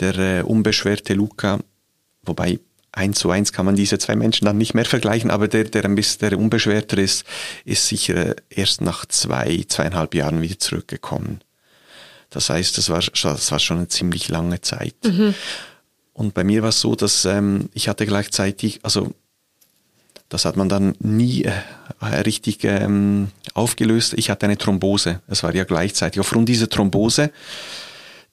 der äh, unbeschwerte Luca, wobei eins zu eins kann man diese zwei Menschen dann nicht mehr vergleichen, aber der, der ein bisschen der unbeschwerter ist, ist sicher erst nach zwei, zweieinhalb Jahren wieder zurückgekommen. Das heißt, das war, das war schon eine ziemlich lange Zeit. Mhm. Und bei mir war es so, dass ähm, ich hatte gleichzeitig, also das hat man dann nie äh, richtig ähm, aufgelöst. Ich hatte eine Thrombose. Es war ja gleichzeitig. Aufgrund dieser Thrombose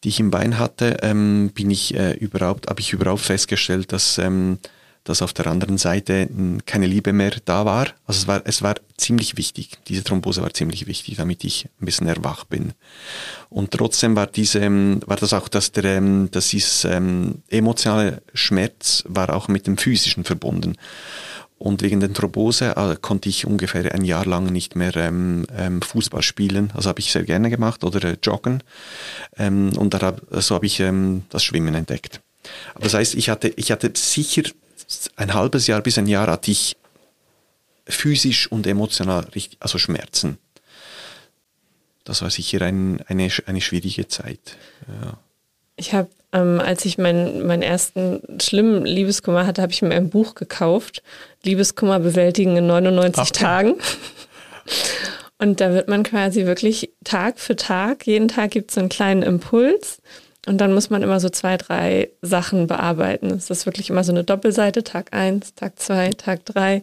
die ich im Bein hatte, ähm, bin ich äh, überhaupt, habe ich überhaupt festgestellt, dass, ähm, dass auf der anderen Seite keine Liebe mehr da war. Also es war, es war ziemlich wichtig. Diese Thrombose war ziemlich wichtig, damit ich ein bisschen erwacht bin. Und trotzdem war diese, ähm, war das auch, dass der, ähm, dass dieses ähm, emotionale Schmerz war auch mit dem physischen verbunden. Und wegen der Thrombose äh, konnte ich ungefähr ein Jahr lang nicht mehr ähm, ähm, Fußball spielen. Also habe ich sehr gerne gemacht oder äh, joggen. Ähm, und da hab, so habe ich ähm, das Schwimmen entdeckt. Aber das heißt, ich hatte, ich hatte sicher ein halbes Jahr bis ein Jahr hatte ich physisch und emotional richtig, also Schmerzen. Das war sicher ein, eine, eine schwierige Zeit. Ja. Ich habe, ähm, als ich meinen, meinen ersten schlimmen Liebeskummer hatte, habe ich mir ein Buch gekauft. Liebeskummer bewältigen in 99 Ach, Tagen. Und da wird man quasi wirklich Tag für Tag, jeden Tag gibt es so einen kleinen Impuls. Und dann muss man immer so zwei, drei Sachen bearbeiten. Es ist wirklich immer so eine Doppelseite, Tag 1, Tag 2, Tag 3.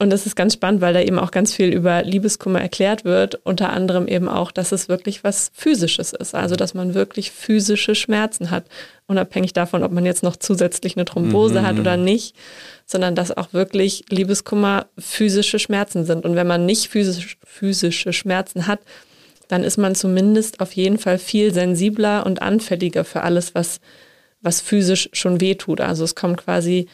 Und das ist ganz spannend, weil da eben auch ganz viel über Liebeskummer erklärt wird. Unter anderem eben auch, dass es wirklich was Physisches ist. Also, dass man wirklich physische Schmerzen hat. Unabhängig davon, ob man jetzt noch zusätzlich eine Thrombose mhm. hat oder nicht. Sondern dass auch wirklich Liebeskummer physische Schmerzen sind. Und wenn man nicht physisch, physische Schmerzen hat, dann ist man zumindest auf jeden Fall viel sensibler und anfälliger für alles, was, was physisch schon wehtut. Also es kommt quasi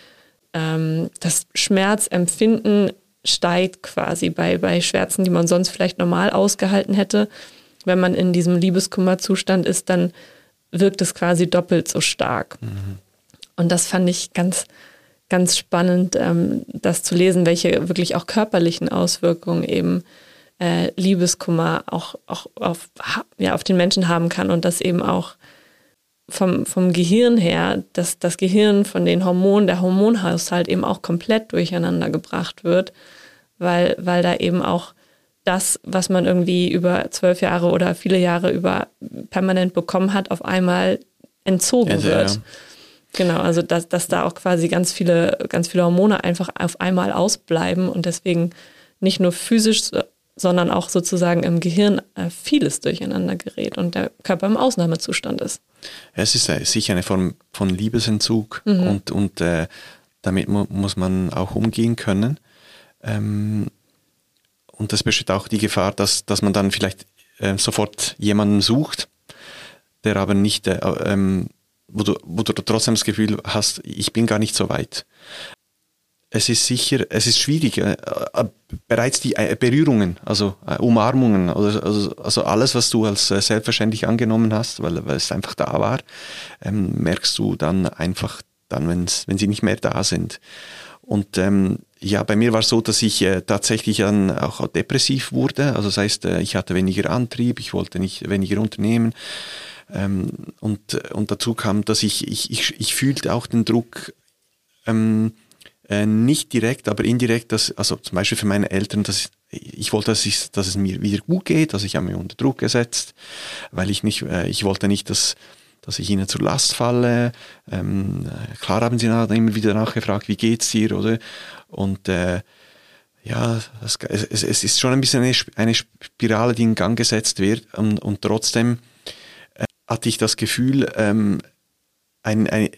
ähm, das Schmerzempfinden steigt quasi bei, bei Schmerzen, die man sonst vielleicht normal ausgehalten hätte. Wenn man in diesem Liebeskummerzustand ist, dann wirkt es quasi doppelt so stark. Mhm. Und das fand ich ganz, ganz spannend, ähm, das zu lesen, welche wirklich auch körperlichen Auswirkungen eben äh, Liebeskummer auch, auch auf, ja, auf den Menschen haben kann und das eben auch vom, vom Gehirn her, dass das Gehirn von den Hormonen, der Hormonhaushalt eben auch komplett durcheinander gebracht wird, weil, weil da eben auch das, was man irgendwie über zwölf Jahre oder viele Jahre über permanent bekommen hat, auf einmal entzogen also, wird. Ja. Genau, also dass, dass da auch quasi ganz viele, ganz viele Hormone einfach auf einmal ausbleiben und deswegen nicht nur physisch, sondern auch sozusagen im Gehirn äh, vieles durcheinander gerät und der Körper im Ausnahmezustand ist. Es ist äh, sicher eine Form von Liebesentzug mhm. und, und äh, damit mu muss man auch umgehen können. Ähm, und es besteht auch die Gefahr, dass, dass man dann vielleicht äh, sofort jemanden sucht, der aber nicht, äh, ähm, wo, du, wo du trotzdem das Gefühl hast, ich bin gar nicht so weit es ist sicher, es ist schwierig. Äh, äh, bereits die äh, Berührungen, also Umarmungen, also, also, alles, was du als selbstverständlich angenommen hast, weil, weil es einfach da war, ähm, merkst du dann einfach dann, wenn's, wenn sie nicht mehr da sind. Und ähm, ja, bei mir war es so, dass ich äh, tatsächlich dann auch depressiv wurde. Also das heißt, äh, ich hatte weniger Antrieb, ich wollte nicht weniger unternehmen. Ähm, und, und dazu kam, dass ich, ich, ich, ich fühlte auch den Druck, ähm, äh, nicht direkt, aber indirekt, dass, also zum Beispiel für meine Eltern, dass ich wollte, dass, ich, dass es mir wieder gut geht, also ich habe mich unter Druck gesetzt, weil ich nicht, äh, ich wollte nicht, dass, dass ich ihnen zur Last falle. Ähm, klar haben sie dann immer wieder nachgefragt, wie geht's dir, oder? Und äh, ja, es, es, es ist schon ein bisschen eine, eine Spirale, die in Gang gesetzt wird und, und trotzdem äh, hatte ich das Gefühl, ähm, ein, ein,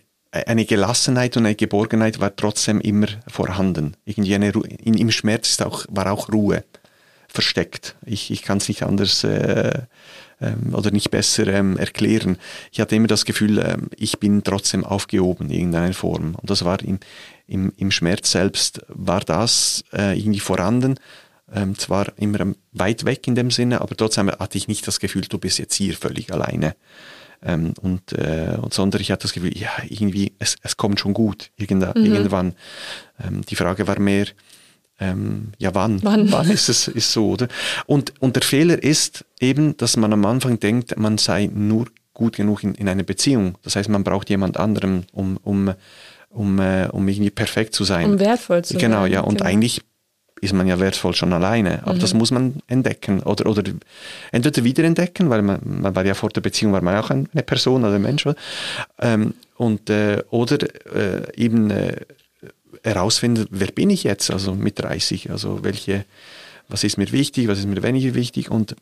eine Gelassenheit und eine Geborgenheit war trotzdem immer vorhanden. Irgendwie eine Ru in, im Schmerz ist auch, war auch Ruhe versteckt. Ich, ich kann es nicht anders äh, ähm, oder nicht besser ähm, erklären. Ich hatte immer das Gefühl, äh, ich bin trotzdem aufgehoben in irgendeiner Form. Und das war im, im, im Schmerz selbst, war das äh, irgendwie vorhanden. Ähm, zwar immer weit weg in dem Sinne, aber trotzdem hatte ich nicht das Gefühl, du bist jetzt hier völlig alleine. Ähm, und, äh, und sondern ich hatte das Gefühl, ja, irgendwie, es, es kommt schon gut, irgendwann. Mhm. irgendwann. Ähm, die Frage war mehr, ähm, ja, wann? Wann, wann ist es ist so, oder? Und, und der Fehler ist eben, dass man am Anfang denkt, man sei nur gut genug in, in einer Beziehung. Das heißt, man braucht jemand anderem, um, um, um, äh, um irgendwie perfekt zu sein. Um wertvoll zu genau, sein. Genau, ja. Und eigentlich ist man ja wertvoll schon alleine. Aber mhm. das muss man entdecken oder, oder entweder wiederentdecken, weil man, man war ja vor der Beziehung war man auch eine Person oder ein Mensch. Ähm, und, äh, oder äh, eben äh, herausfinden, wer bin ich jetzt, also mit 30, also welche, was ist mir wichtig, was ist mir weniger wichtig und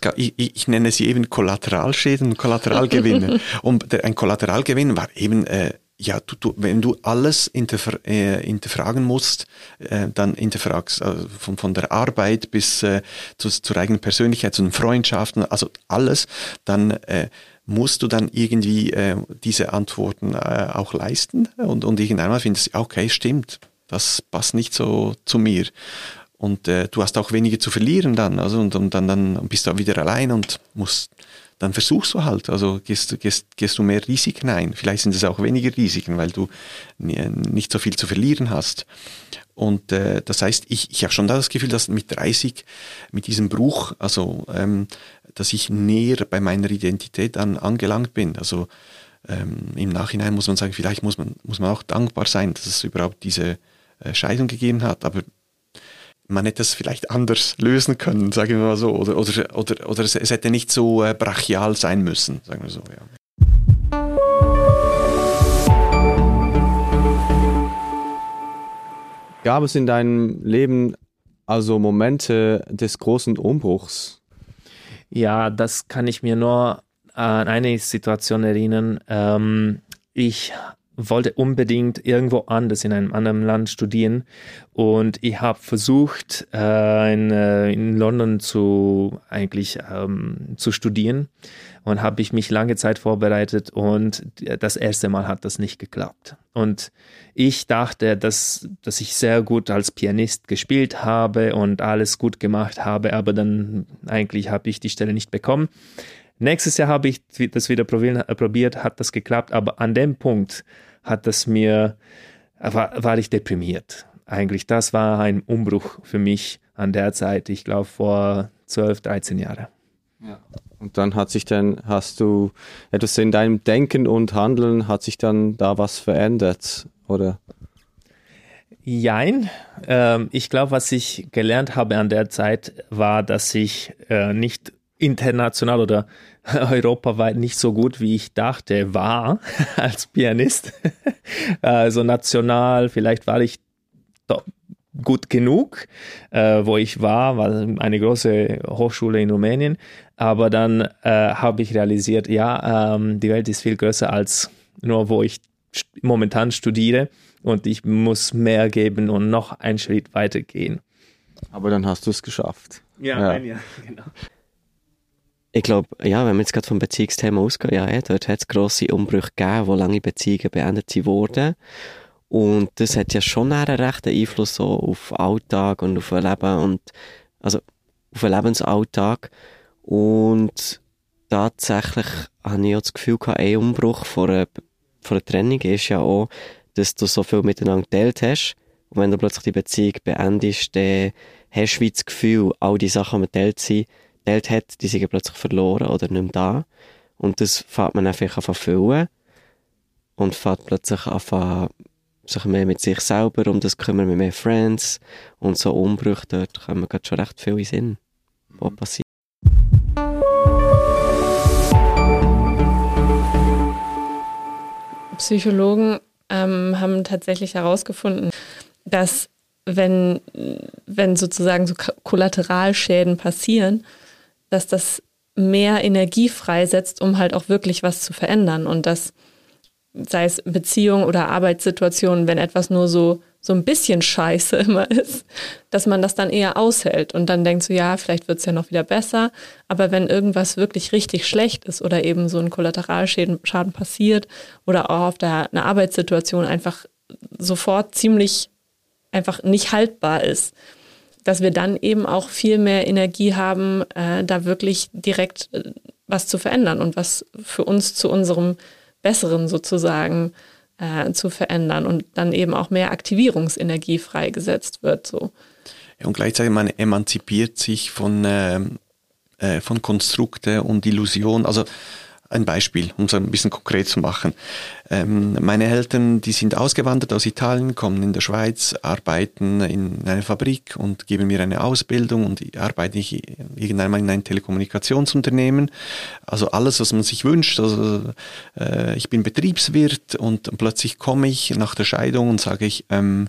gab, ich, ich nenne sie eben Kollateralschäden und Kollateralgewinne. und der, ein Kollateralgewinn war eben, äh, ja, du, du, wenn du alles hinterfra äh, hinterfragen musst, äh, dann hinterfragst also von, von der Arbeit bis äh, zu, zur eigenen Persönlichkeit, zu den Freundschaften, also alles, dann äh, musst du dann irgendwie äh, diese Antworten äh, auch leisten und, und irgendwann findest du, okay, stimmt, das passt nicht so zu mir. Und äh, du hast auch weniger zu verlieren dann, also und, und dann, dann bist du wieder allein und musst, dann versuchst du halt, also gehst, gehst, gehst du mehr Risiken ein. Vielleicht sind es auch weniger Risiken, weil du nicht so viel zu verlieren hast. Und äh, das heißt, ich, ich habe schon das Gefühl, dass mit 30, mit diesem Bruch, also ähm, dass ich näher bei meiner Identität dann angelangt bin. Also ähm, im Nachhinein muss man sagen, vielleicht muss man, muss man auch dankbar sein, dass es überhaupt diese äh, Scheidung gegeben hat. Aber man hätte es vielleicht anders lösen können, sagen wir mal so. Oder, oder, oder, oder es, es hätte nicht so äh, brachial sein müssen, sagen wir so, ja. Gab es in deinem Leben also Momente des großen Umbruchs? Ja, das kann ich mir nur an eine Situation erinnern. Ähm, ich wollte unbedingt irgendwo anders in einem anderen Land studieren. Und ich habe versucht äh, in, äh, in London zu eigentlich ähm, zu studieren. Und habe ich mich lange Zeit vorbereitet und das erste Mal hat das nicht geklappt. Und ich dachte dass dass ich sehr gut als Pianist gespielt habe und alles gut gemacht habe aber dann eigentlich habe ich die Stelle nicht bekommen Nächstes Jahr habe ich das wieder probiert, hat das geklappt, aber an dem Punkt hat das mir, war, war ich deprimiert. Eigentlich, das war ein Umbruch für mich an der Zeit, ich glaube vor 12, 13 Jahren. Ja. Und dann hat sich dann, hast du etwas in deinem Denken und Handeln, hat sich dann da was verändert, oder? Jein. Ähm, ich glaube, was ich gelernt habe an der Zeit, war, dass ich äh, nicht international oder europaweit nicht so gut, wie ich dachte, war als Pianist. also national, vielleicht war ich gut genug, äh, wo ich war, war eine große Hochschule in Rumänien. Aber dann äh, habe ich realisiert, ja, ähm, die Welt ist viel größer als nur, wo ich momentan studiere und ich muss mehr geben und noch einen Schritt weiter gehen. Aber dann hast du es geschafft. Ja, ja. ein Jahr, genau. Ich glaube, ja, wenn wir jetzt gerade vom Beziehungsthema ausgehen, ja, dort hat es grosse Umbrüche gegeben, wo lange Beziehungen beendet wurden. Und das hat ja schon einen rechten Einfluss so auf Alltag und auf ein Leben und, also, auf den Lebensalltag. Und tatsächlich habe ich auch das Gefühl gehabt, ein Umbruch vor einer, vor einer Trennung ist ja auch, dass du so viel miteinander geteilt hast. Und wenn du plötzlich die Beziehung beendest, dann hast du das Gefühl, all die Sachen, die geteilt sind, geteilt hat, die sind plötzlich verloren oder nicht mehr da. Und das fängt man einfach an füllen und fängt plötzlich an sich mehr mit sich selber um das kümmern, mit mehr Friends und so Umbrüche, dort kommen gerade schon recht viel in Sinn, was mhm. passiert. Psychologen ähm, haben tatsächlich herausgefunden, dass wenn, wenn sozusagen so Kollateralschäden passieren, dass das mehr Energie freisetzt, um halt auch wirklich was zu verändern. Und dass, sei es Beziehung oder Arbeitssituationen, wenn etwas nur so, so ein bisschen scheiße immer ist, dass man das dann eher aushält und dann denkt so, ja, vielleicht wird es ja noch wieder besser. Aber wenn irgendwas wirklich richtig schlecht ist oder eben so ein Kollateralschaden Schaden passiert oder auch auf der eine Arbeitssituation einfach sofort ziemlich einfach nicht haltbar ist, dass wir dann eben auch viel mehr Energie haben, äh, da wirklich direkt äh, was zu verändern und was für uns zu unserem Besseren sozusagen äh, zu verändern und dann eben auch mehr Aktivierungsenergie freigesetzt wird. So. Ja, und gleichzeitig man emanzipiert sich von, ähm, äh, von Konstrukte und Illusionen. Also ein Beispiel, um es ein bisschen konkret zu machen. Ähm, meine Eltern, die sind ausgewandert aus Italien, kommen in der Schweiz, arbeiten in einer Fabrik und geben mir eine Ausbildung und arbeite ich irgendwann mal in einem Telekommunikationsunternehmen. Also alles, was man sich wünscht. Also, äh, ich bin Betriebswirt und plötzlich komme ich nach der Scheidung und sage ich, ähm,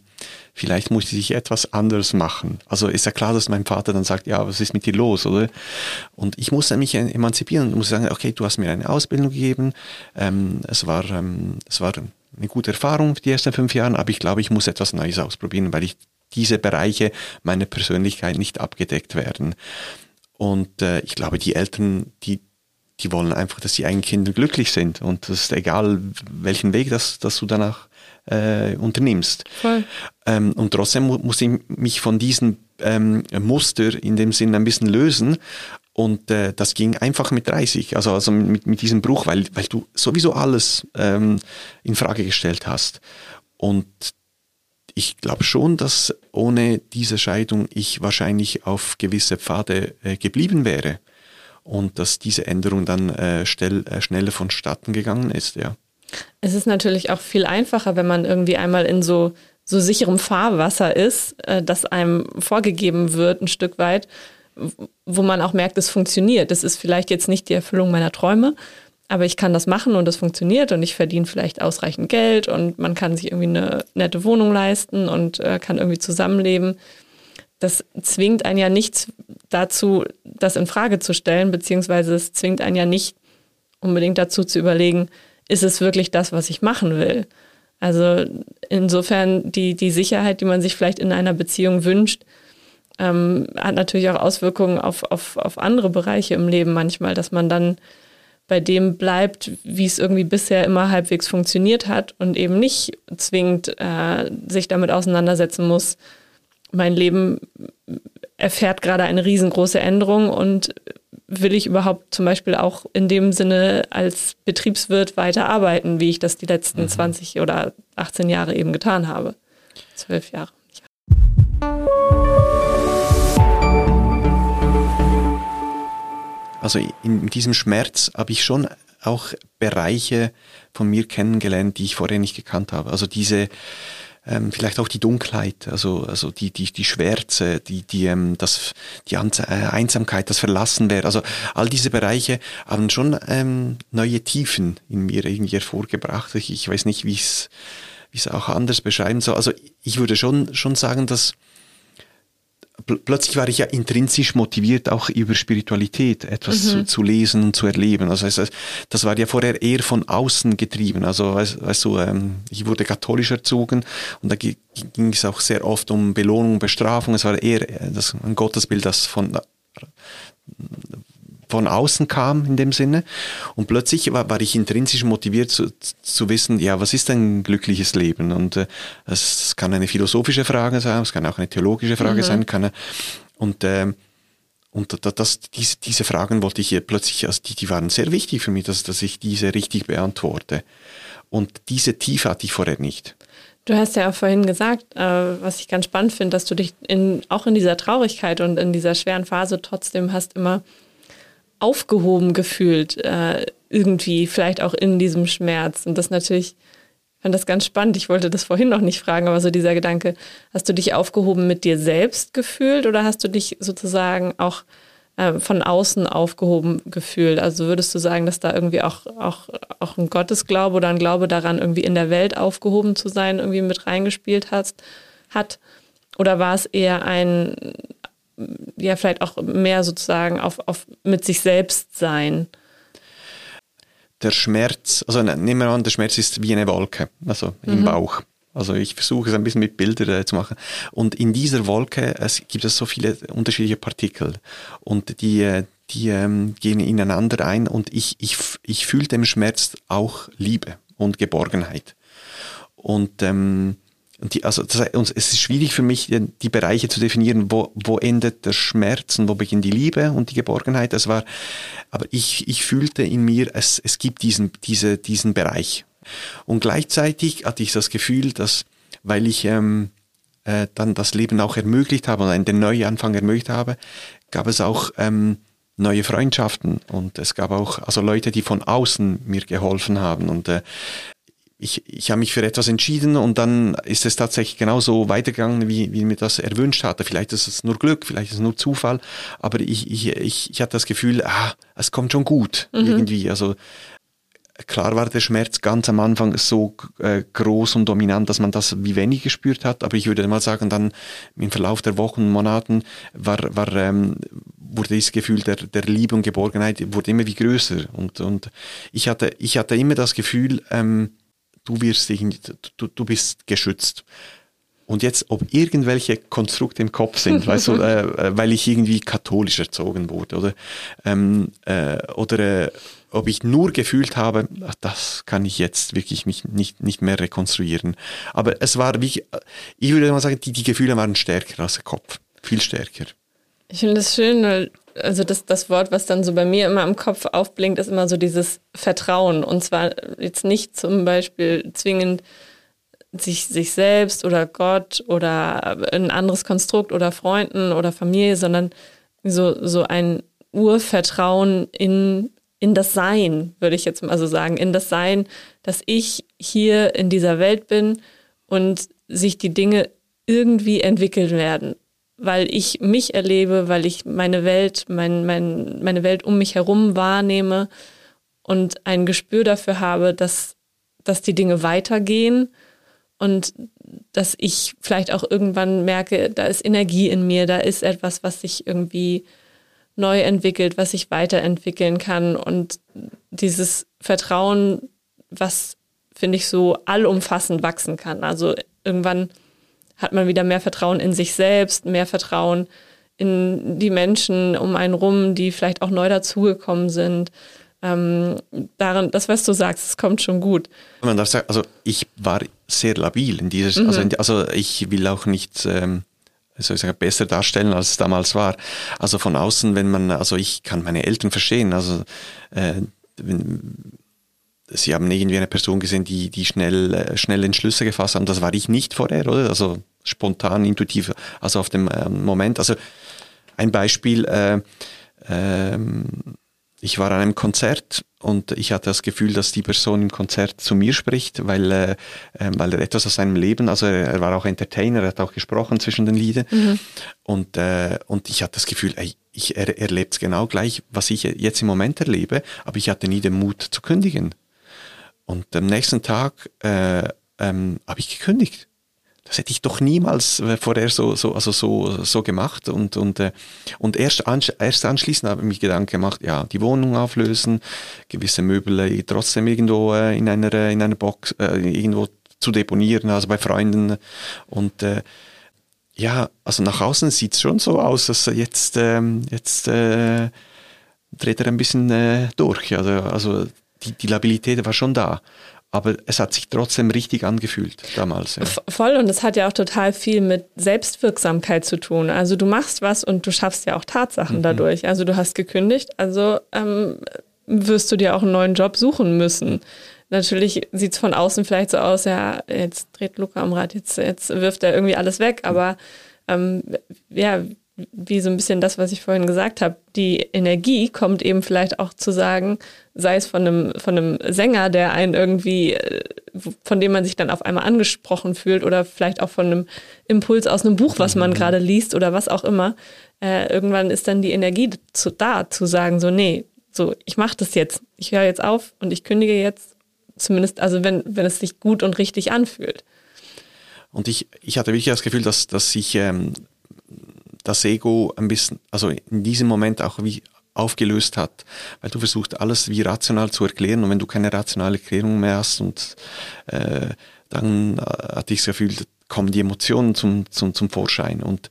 vielleicht muss ich etwas anderes machen. Also ist ja klar, dass mein Vater dann sagt, ja, was ist mit dir los, oder? Und ich muss mich emanzipieren und muss sagen, okay, du hast mir eine Ausbildung gegeben, ähm, es war, ähm, es war eine gute Erfahrung die ersten fünf Jahre, aber ich glaube, ich muss etwas Neues ausprobieren, weil ich diese Bereiche meiner Persönlichkeit nicht abgedeckt werden. Und äh, ich glaube, die Eltern, die, die wollen einfach, dass die eigenen Kinder glücklich sind. Und das ist egal, welchen Weg das, dass du danach äh, unternimmst. Ähm, und trotzdem mu muss ich mich von diesem ähm, Muster in dem Sinn ein bisschen lösen. Und äh, das ging einfach mit 30, also, also mit, mit diesem Bruch, weil, weil du sowieso alles ähm, in Frage gestellt hast. Und ich glaube schon, dass ohne diese Scheidung ich wahrscheinlich auf gewisse Pfade äh, geblieben wäre und dass diese Änderung dann äh, schnell, äh, schneller vonstatten gegangen ist, ja. Es ist natürlich auch viel einfacher, wenn man irgendwie einmal in so, so sicherem Fahrwasser ist, äh, das einem vorgegeben wird, ein Stück weit, wo man auch merkt, es funktioniert. Das ist vielleicht jetzt nicht die Erfüllung meiner Träume, aber ich kann das machen und es funktioniert und ich verdiene vielleicht ausreichend Geld und man kann sich irgendwie eine nette Wohnung leisten und äh, kann irgendwie zusammenleben. Das zwingt einen ja nicht dazu, das in Frage zu stellen, beziehungsweise es zwingt einen ja nicht unbedingt dazu zu überlegen, ist es wirklich das, was ich machen will? Also insofern die, die Sicherheit, die man sich vielleicht in einer Beziehung wünscht, ähm, hat natürlich auch Auswirkungen auf, auf, auf andere Bereiche im Leben manchmal, dass man dann bei dem bleibt, wie es irgendwie bisher immer halbwegs funktioniert hat und eben nicht zwingend äh, sich damit auseinandersetzen muss. Mein Leben erfährt gerade eine riesengroße Änderung und will ich überhaupt zum Beispiel auch in dem Sinne als Betriebswirt weiter arbeiten, wie ich das die letzten mhm. 20 oder 18 Jahre eben getan habe. Zwölf Jahre. Also in diesem Schmerz habe ich schon auch Bereiche von mir kennengelernt, die ich vorher nicht gekannt habe. Also diese ähm, vielleicht auch die Dunkelheit, also, also die, die, die Schwärze, die, die, ähm, das, die äh, Einsamkeit, das Verlassenwerden, also all diese Bereiche haben schon ähm, neue Tiefen in mir irgendwie hervorgebracht. Ich, ich weiß nicht, wie es wie es auch anders beschreiben soll. Also ich würde schon, schon sagen, dass plötzlich war ich ja intrinsisch motiviert, auch über Spiritualität etwas mhm. zu, zu, lesen und zu erleben. Also das, das war ja vorher eher von außen getrieben. Also weißt, du, ähm, ich wurde katholisch erzogen und da ging es auch sehr oft um Belohnung, Bestrafung. Es war eher äh, das, ein Gottesbild, das von von außen kam in dem Sinne. Und plötzlich war, war ich intrinsisch motiviert zu, zu wissen, ja, was ist ein glückliches Leben? Und äh, es kann eine philosophische Frage sein, es kann auch eine theologische Frage mhm. sein, kann und äh, und das, diese, diese Fragen wollte ich hier plötzlich, also die, die waren sehr wichtig für mich, dass, dass ich diese richtig beantworte. Und diese Tiefe hatte ich vorher nicht. Du hast ja auch vorhin gesagt, äh, was ich ganz spannend finde, dass du dich in, auch in dieser Traurigkeit und in dieser schweren Phase trotzdem hast immer aufgehoben gefühlt, äh, irgendwie, vielleicht auch in diesem Schmerz. Und das natürlich, ich fand das ganz spannend. Ich wollte das vorhin noch nicht fragen, aber so dieser Gedanke, hast du dich aufgehoben mit dir selbst gefühlt oder hast du dich sozusagen auch äh, von außen aufgehoben gefühlt? Also würdest du sagen, dass da irgendwie auch, auch, auch ein Gottesglaube oder ein Glaube daran, irgendwie in der Welt aufgehoben zu sein, irgendwie mit reingespielt hast, hat? Oder war es eher ein, ja vielleicht auch mehr sozusagen auf, auf mit sich selbst sein. Der Schmerz, also ne, nehmen wir an, der Schmerz ist wie eine Wolke, also im mhm. Bauch. Also ich versuche es ein bisschen mit Bildern äh, zu machen. Und in dieser Wolke es gibt es so viele unterschiedliche Partikel und die, äh, die ähm, gehen ineinander ein und ich, ich, ich fühle dem Schmerz auch Liebe und Geborgenheit. Und ähm, und die, also das, es ist schwierig für mich, die Bereiche zu definieren, wo, wo endet der Schmerz und wo beginnt die Liebe und die Geborgenheit. Das war, aber ich, ich fühlte in mir, es, es gibt diesen, diese, diesen Bereich. Und gleichzeitig hatte ich das Gefühl, dass, weil ich ähm, äh, dann das Leben auch ermöglicht habe und den Neuanfang ermöglicht habe, gab es auch ähm, neue Freundschaften und es gab auch also Leute, die von außen mir geholfen haben und äh, ich, ich habe mich für etwas entschieden und dann ist es tatsächlich genauso weitergegangen, wie, wie mir das erwünscht hatte. Vielleicht ist es nur Glück, vielleicht ist es nur Zufall, aber ich, ich, ich, ich hatte das Gefühl, ah, es kommt schon gut mhm. irgendwie. Also klar war der Schmerz ganz am Anfang so äh, groß und dominant, dass man das wie wenig gespürt hat, aber ich würde mal sagen, dann im Verlauf der Wochen, Monaten war, war ähm, wurde dieses Gefühl der, der Liebe und Geborgenheit wurde immer wie größer und, und ich hatte, ich hatte immer das Gefühl, ähm, du wirst dich, du, du bist geschützt. Und jetzt, ob irgendwelche Konstrukte im Kopf sind, weißt du, äh, äh, weil ich irgendwie katholisch erzogen wurde, oder, ähm, äh, oder äh, ob ich nur gefühlt habe, das kann ich jetzt wirklich nicht, nicht, nicht mehr rekonstruieren. Aber es war, wie, ich würde mal sagen, die, die Gefühle waren stärker als der Kopf, viel stärker. Ich finde es schön, weil also das, das Wort, was dann so bei mir immer im Kopf aufblinkt, ist immer so dieses Vertrauen. Und zwar jetzt nicht zum Beispiel zwingend sich, sich selbst oder Gott oder ein anderes Konstrukt oder Freunden oder Familie, sondern so, so ein Urvertrauen in, in das Sein, würde ich jetzt mal so sagen, in das Sein, dass ich hier in dieser Welt bin und sich die Dinge irgendwie entwickeln werden weil ich mich erlebe, weil ich meine Welt, mein, mein, meine Welt um mich herum wahrnehme und ein Gespür dafür habe, dass, dass die Dinge weitergehen und dass ich vielleicht auch irgendwann merke, da ist Energie in mir, da ist etwas, was sich irgendwie neu entwickelt, was sich weiterentwickeln kann und dieses Vertrauen, was finde ich so allumfassend wachsen kann. Also irgendwann hat man wieder mehr Vertrauen in sich selbst, mehr Vertrauen in die Menschen um einen rum, die vielleicht auch neu dazugekommen sind. Ähm, daran, das, was du sagst, es kommt schon gut. Man darf sagen, also ich war sehr labil in dieses, mhm. also, in, also ich will auch nicht ähm, soll ich sagen, besser darstellen, als es damals war. Also von außen, wenn man, also ich kann meine Eltern verstehen, also äh, wenn, Sie haben irgendwie eine Person gesehen, die, die schnell, äh, schnell Entschlüsse gefasst haben. Das war ich nicht vorher, oder? Also spontan, intuitiv, also auf dem äh, Moment. Also ein Beispiel, äh, äh, ich war an einem Konzert und ich hatte das Gefühl, dass die Person im Konzert zu mir spricht, weil, äh, äh weil er etwas aus seinem Leben, also er, er, war auch Entertainer, er hat auch gesprochen zwischen den Liedern mhm. und, äh, und ich hatte das Gefühl, ey, ich, er erlebt genau gleich, was ich jetzt im Moment erlebe, aber ich hatte nie den Mut zu kündigen. Und am nächsten Tag äh, ähm, habe ich gekündigt. Das hätte ich doch niemals äh, vorher so, so, also so, so gemacht. Und, und, äh, und erst, ansch erst anschließend habe ich mich Gedanken gemacht, ja, die Wohnung auflösen, gewisse Möbel äh, trotzdem irgendwo äh, in, einer, in einer Box äh, irgendwo zu deponieren, also bei Freunden. Und äh, ja, also nach außen sieht es schon so aus, dass jetzt, ähm, jetzt äh, dreht er ein bisschen äh, durch. Also, also die, die Labilität war schon da. Aber es hat sich trotzdem richtig angefühlt damals. Ja. Voll und es hat ja auch total viel mit Selbstwirksamkeit zu tun. Also du machst was und du schaffst ja auch Tatsachen mhm. dadurch. Also du hast gekündigt, also ähm, wirst du dir auch einen neuen Job suchen müssen. Natürlich sieht es von außen vielleicht so aus, ja, jetzt dreht Luca am Rad, jetzt, jetzt wirft er irgendwie alles weg, aber ähm, ja, wie so ein bisschen das, was ich vorhin gesagt habe, die Energie kommt eben vielleicht auch zu sagen, sei es von einem, von einem Sänger, der einen irgendwie, äh, von dem man sich dann auf einmal angesprochen fühlt oder vielleicht auch von einem Impuls aus einem Buch, was man mhm. gerade liest oder was auch immer. Äh, irgendwann ist dann die Energie zu, da, zu sagen, so, nee, so, ich mache das jetzt, ich höre jetzt auf und ich kündige jetzt, zumindest, also wenn, wenn es sich gut und richtig anfühlt. Und ich, ich hatte wirklich das Gefühl, dass, dass ich ähm, das Ego ein bisschen, also in diesem Moment auch wie aufgelöst hat, weil du versuchst alles wie rational zu erklären und wenn du keine rationale Erklärung mehr hast und äh, dann äh, hatte ich das Gefühl, kommen die Emotionen zum, zum, zum Vorschein und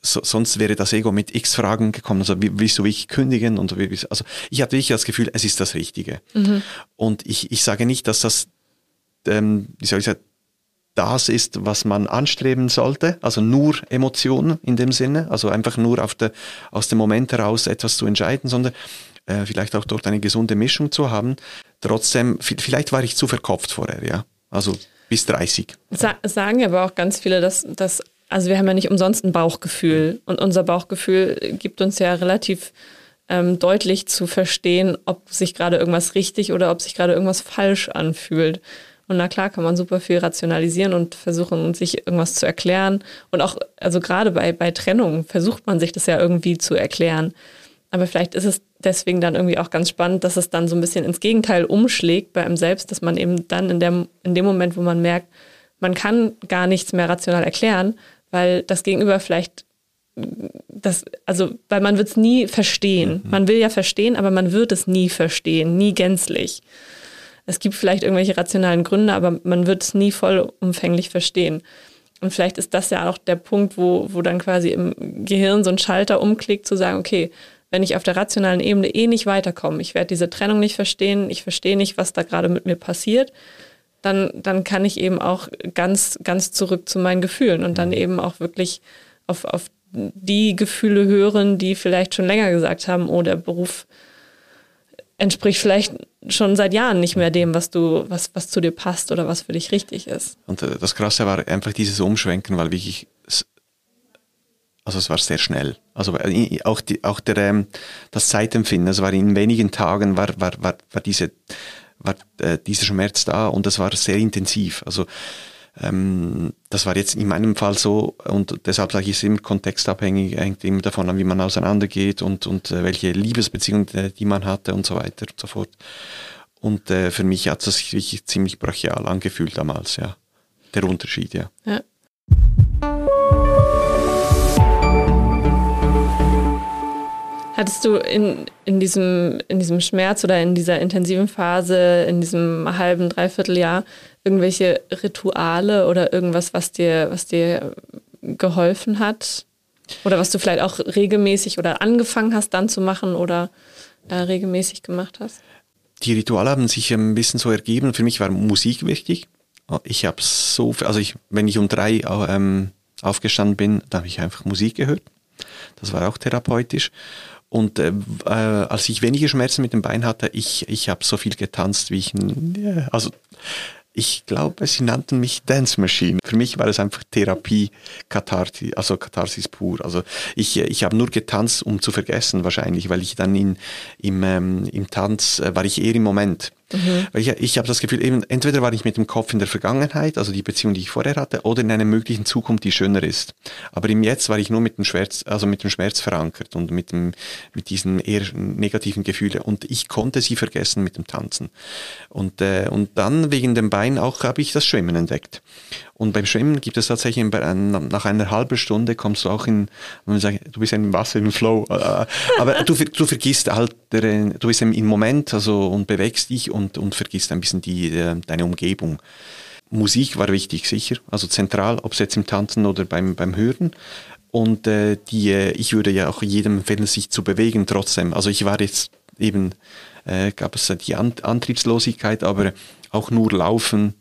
so, sonst wäre das Ego mit x Fragen gekommen, also wie, willst du wirklich kündigen und wie, also ich hatte wirklich das Gefühl, es ist das Richtige. Mhm. und ich, ich sage nicht, dass das ähm, wie soll ich sagen, das ist, was man anstreben sollte, also nur Emotionen in dem Sinne, also einfach nur der, aus dem Moment heraus etwas zu entscheiden, sondern äh, vielleicht auch dort eine gesunde Mischung zu haben. Trotzdem, vielleicht war ich zu verkopft vorher, ja, also bis 30. Sa sagen aber auch ganz viele, dass, dass, also wir haben ja nicht umsonst ein Bauchgefühl und unser Bauchgefühl gibt uns ja relativ ähm, deutlich zu verstehen, ob sich gerade irgendwas richtig oder ob sich gerade irgendwas falsch anfühlt. Und na klar kann man super viel rationalisieren und versuchen, sich irgendwas zu erklären. Und auch, also gerade bei, bei Trennungen versucht man sich das ja irgendwie zu erklären. Aber vielleicht ist es deswegen dann irgendwie auch ganz spannend, dass es dann so ein bisschen ins Gegenteil umschlägt bei einem selbst, dass man eben dann in, der, in dem Moment, wo man merkt, man kann gar nichts mehr rational erklären, weil das Gegenüber vielleicht das, also, weil man wird es nie verstehen. Mhm. Man will ja verstehen, aber man wird es nie verstehen, nie gänzlich. Es gibt vielleicht irgendwelche rationalen Gründe, aber man wird es nie vollumfänglich verstehen. Und vielleicht ist das ja auch der Punkt, wo, wo dann quasi im Gehirn so ein Schalter umklickt, zu sagen, okay, wenn ich auf der rationalen Ebene eh nicht weiterkomme, ich werde diese Trennung nicht verstehen, ich verstehe nicht, was da gerade mit mir passiert, dann, dann kann ich eben auch ganz, ganz zurück zu meinen Gefühlen und dann mhm. eben auch wirklich auf, auf die Gefühle hören, die vielleicht schon länger gesagt haben, oh, der Beruf entspricht vielleicht schon seit Jahren nicht mehr dem, was du, was, was zu dir passt oder was für dich richtig ist. Und äh, das Krasse war einfach dieses Umschwenken, weil wirklich, also es war sehr schnell. Also äh, auch, die, auch der, ähm, das Zeitempfinden, es war in wenigen Tagen war, war, war, war diese, war äh, dieser Schmerz da und das war sehr intensiv. Also ähm, das war jetzt in meinem Fall so und deshalb sage ich es immer kontextabhängig, hängt immer davon an, wie man auseinandergeht und, und äh, welche Liebesbeziehungen äh, die man hatte und so weiter und so fort. Und äh, für mich hat es sich ziemlich brachial angefühlt damals, ja. Der Unterschied, ja. ja. Hattest du in, in, diesem, in diesem Schmerz oder in dieser intensiven Phase, in diesem halben, dreiviertel Jahr, irgendwelche Rituale oder irgendwas, was dir, was dir geholfen hat? Oder was du vielleicht auch regelmäßig oder angefangen hast dann zu machen oder äh, regelmäßig gemacht hast? Die Rituale haben sich ein bisschen so ergeben. Für mich war Musik wichtig. Ich habe so, also ich, wenn ich um drei ähm, aufgestanden bin, da habe ich einfach Musik gehört. Das war auch therapeutisch. Und äh, äh, als ich weniger Schmerzen mit dem Bein hatte, ich, ich habe so viel getanzt, wie ich, also ich glaube, sie nannten mich Dance Machine. Für mich war es einfach Therapie, Katharsis, also Katharsis pur. Also ich, ich habe nur getanzt, um zu vergessen wahrscheinlich, weil ich dann in, im, ähm, im Tanz äh, war ich eher im Moment. Mhm. Weil ich, ich habe das Gefühl, eben, entweder war ich mit dem Kopf in der Vergangenheit, also die Beziehung, die ich vorher hatte, oder in einer möglichen Zukunft, die schöner ist. Aber im Jetzt war ich nur mit dem Schmerz, also mit dem Schmerz verankert und mit dem, mit diesen eher negativen Gefühlen. Und ich konnte sie vergessen mit dem Tanzen. Und, äh, und dann wegen dem Bein auch habe ich das Schwimmen entdeckt. Und beim Schwimmen gibt es tatsächlich nach einer halben Stunde kommst du auch in, sagt, du bist im Wasser im Flow, äh, äh, aber du, du vergisst halt, du bist im Moment also und bewegst dich und, und vergisst ein bisschen die, deine Umgebung. Musik war wichtig, sicher, also zentral, ob es jetzt im Tanzen oder beim, beim Hören. Und äh, die, äh, ich würde ja auch jedem empfehlen, sich zu bewegen trotzdem. Also ich war jetzt eben, äh, gab es die Antriebslosigkeit, aber auch nur laufen,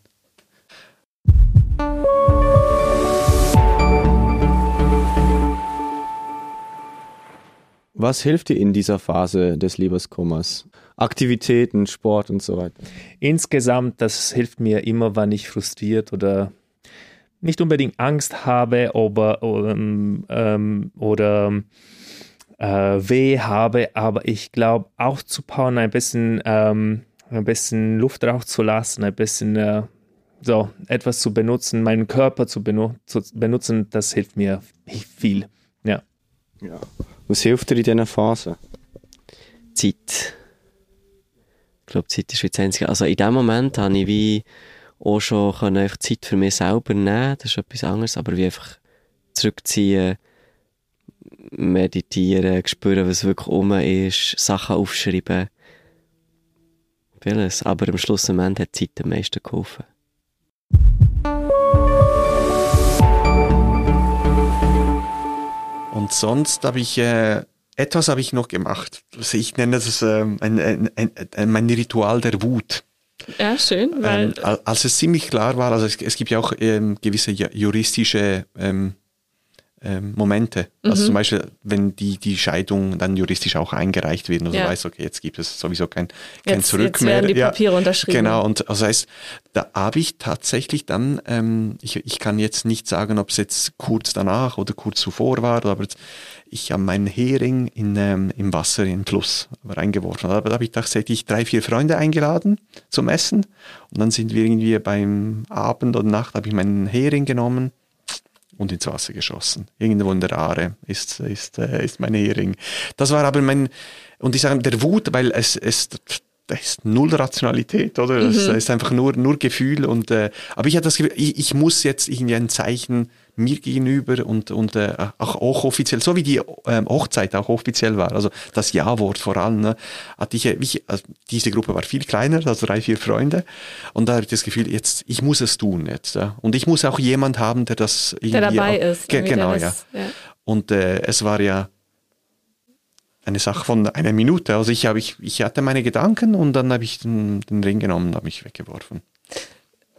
Was hilft dir in dieser Phase des Liebeskummers? Aktivitäten, Sport und so weiter. Insgesamt, das hilft mir immer, wenn ich frustriert oder nicht unbedingt Angst habe aber, ähm, ähm, oder äh, weh habe, aber ich glaube auch zu bauen, ein bisschen, ähm, ein bisschen Luft rauszulassen, ein bisschen äh, so etwas zu benutzen, meinen Körper zu, benu zu benutzen, das hilft mir viel. Ja. Ja. Was hilft dir in diesen Phasen? Zeit. Ich glaube, Zeit ist wie das Einzige. Also in dem Moment habe ich wie auch schon können einfach Zeit für mich selber nehmen. Das ist etwas anderes, aber wie einfach zurückziehen, meditieren, spüren, was wirklich um ist, Sachen aufschreiben. Vieles. Aber am Schluss am Ende hat Zeit am meisten geholfen. Und sonst habe ich äh, etwas habe ich noch gemacht. Also ich nenne das äh, ein, ein, ein, ein, mein Ritual der Wut. Ja, schön, weil. Ähm, als es ziemlich klar war, also es, es gibt ja auch ähm, gewisse juristische ähm, ähm, Momente. Also Mhm. zum Beispiel, wenn die, die Scheidung dann juristisch auch eingereicht wird und du Ja. weißt, okay, jetzt gibt es sowieso kein, kein Jetzt, Zurück jetzt mehr. werden die Ja. Papiere unterschrieben. Genau, und also heißt, da habe ich tatsächlich dann, ähm, ich, ich kann jetzt nicht sagen, ob es jetzt kurz danach oder kurz zuvor war, aber jetzt, ich habe meinen Hering in, ähm, im Wasser, in den Fluss reingeworfen. Aber da habe ich tatsächlich drei, vier Freunde eingeladen zum Essen und dann sind wir irgendwie beim Abend oder Nacht, habe ich meinen Hering genommen und ins Wasser geschossen. Irgendwo in der Aare ist, ist, äh, ist mein Hering. Das war aber mein, und ich sage, der Wut, weil es, es das ist null Rationalität, oder? Das ist einfach nur, nur Gefühl. Und, äh, aber ich hatte das Gefühl, ich, ich muss jetzt irgendwie ein Zeichen mir gegenüber und, und äh, auch, auch offiziell, so wie die ähm, Hochzeit auch offiziell war, also das Ja-Wort vor allem, ne, hatte ich, äh, ich also diese Gruppe war viel kleiner, also drei, vier Freunde. Und da habe ich das Gefühl, jetzt, ich muss es tun jetzt. Ja. Und ich muss auch jemand haben, der das irgendwie Der dabei auch, ist. Ge genau, ja. das- ja. Und äh, es war ja eine Sache von einer Minute. Also ich, habe, ich, ich hatte meine Gedanken und dann habe ich den, den Ring genommen und habe mich weggeworfen.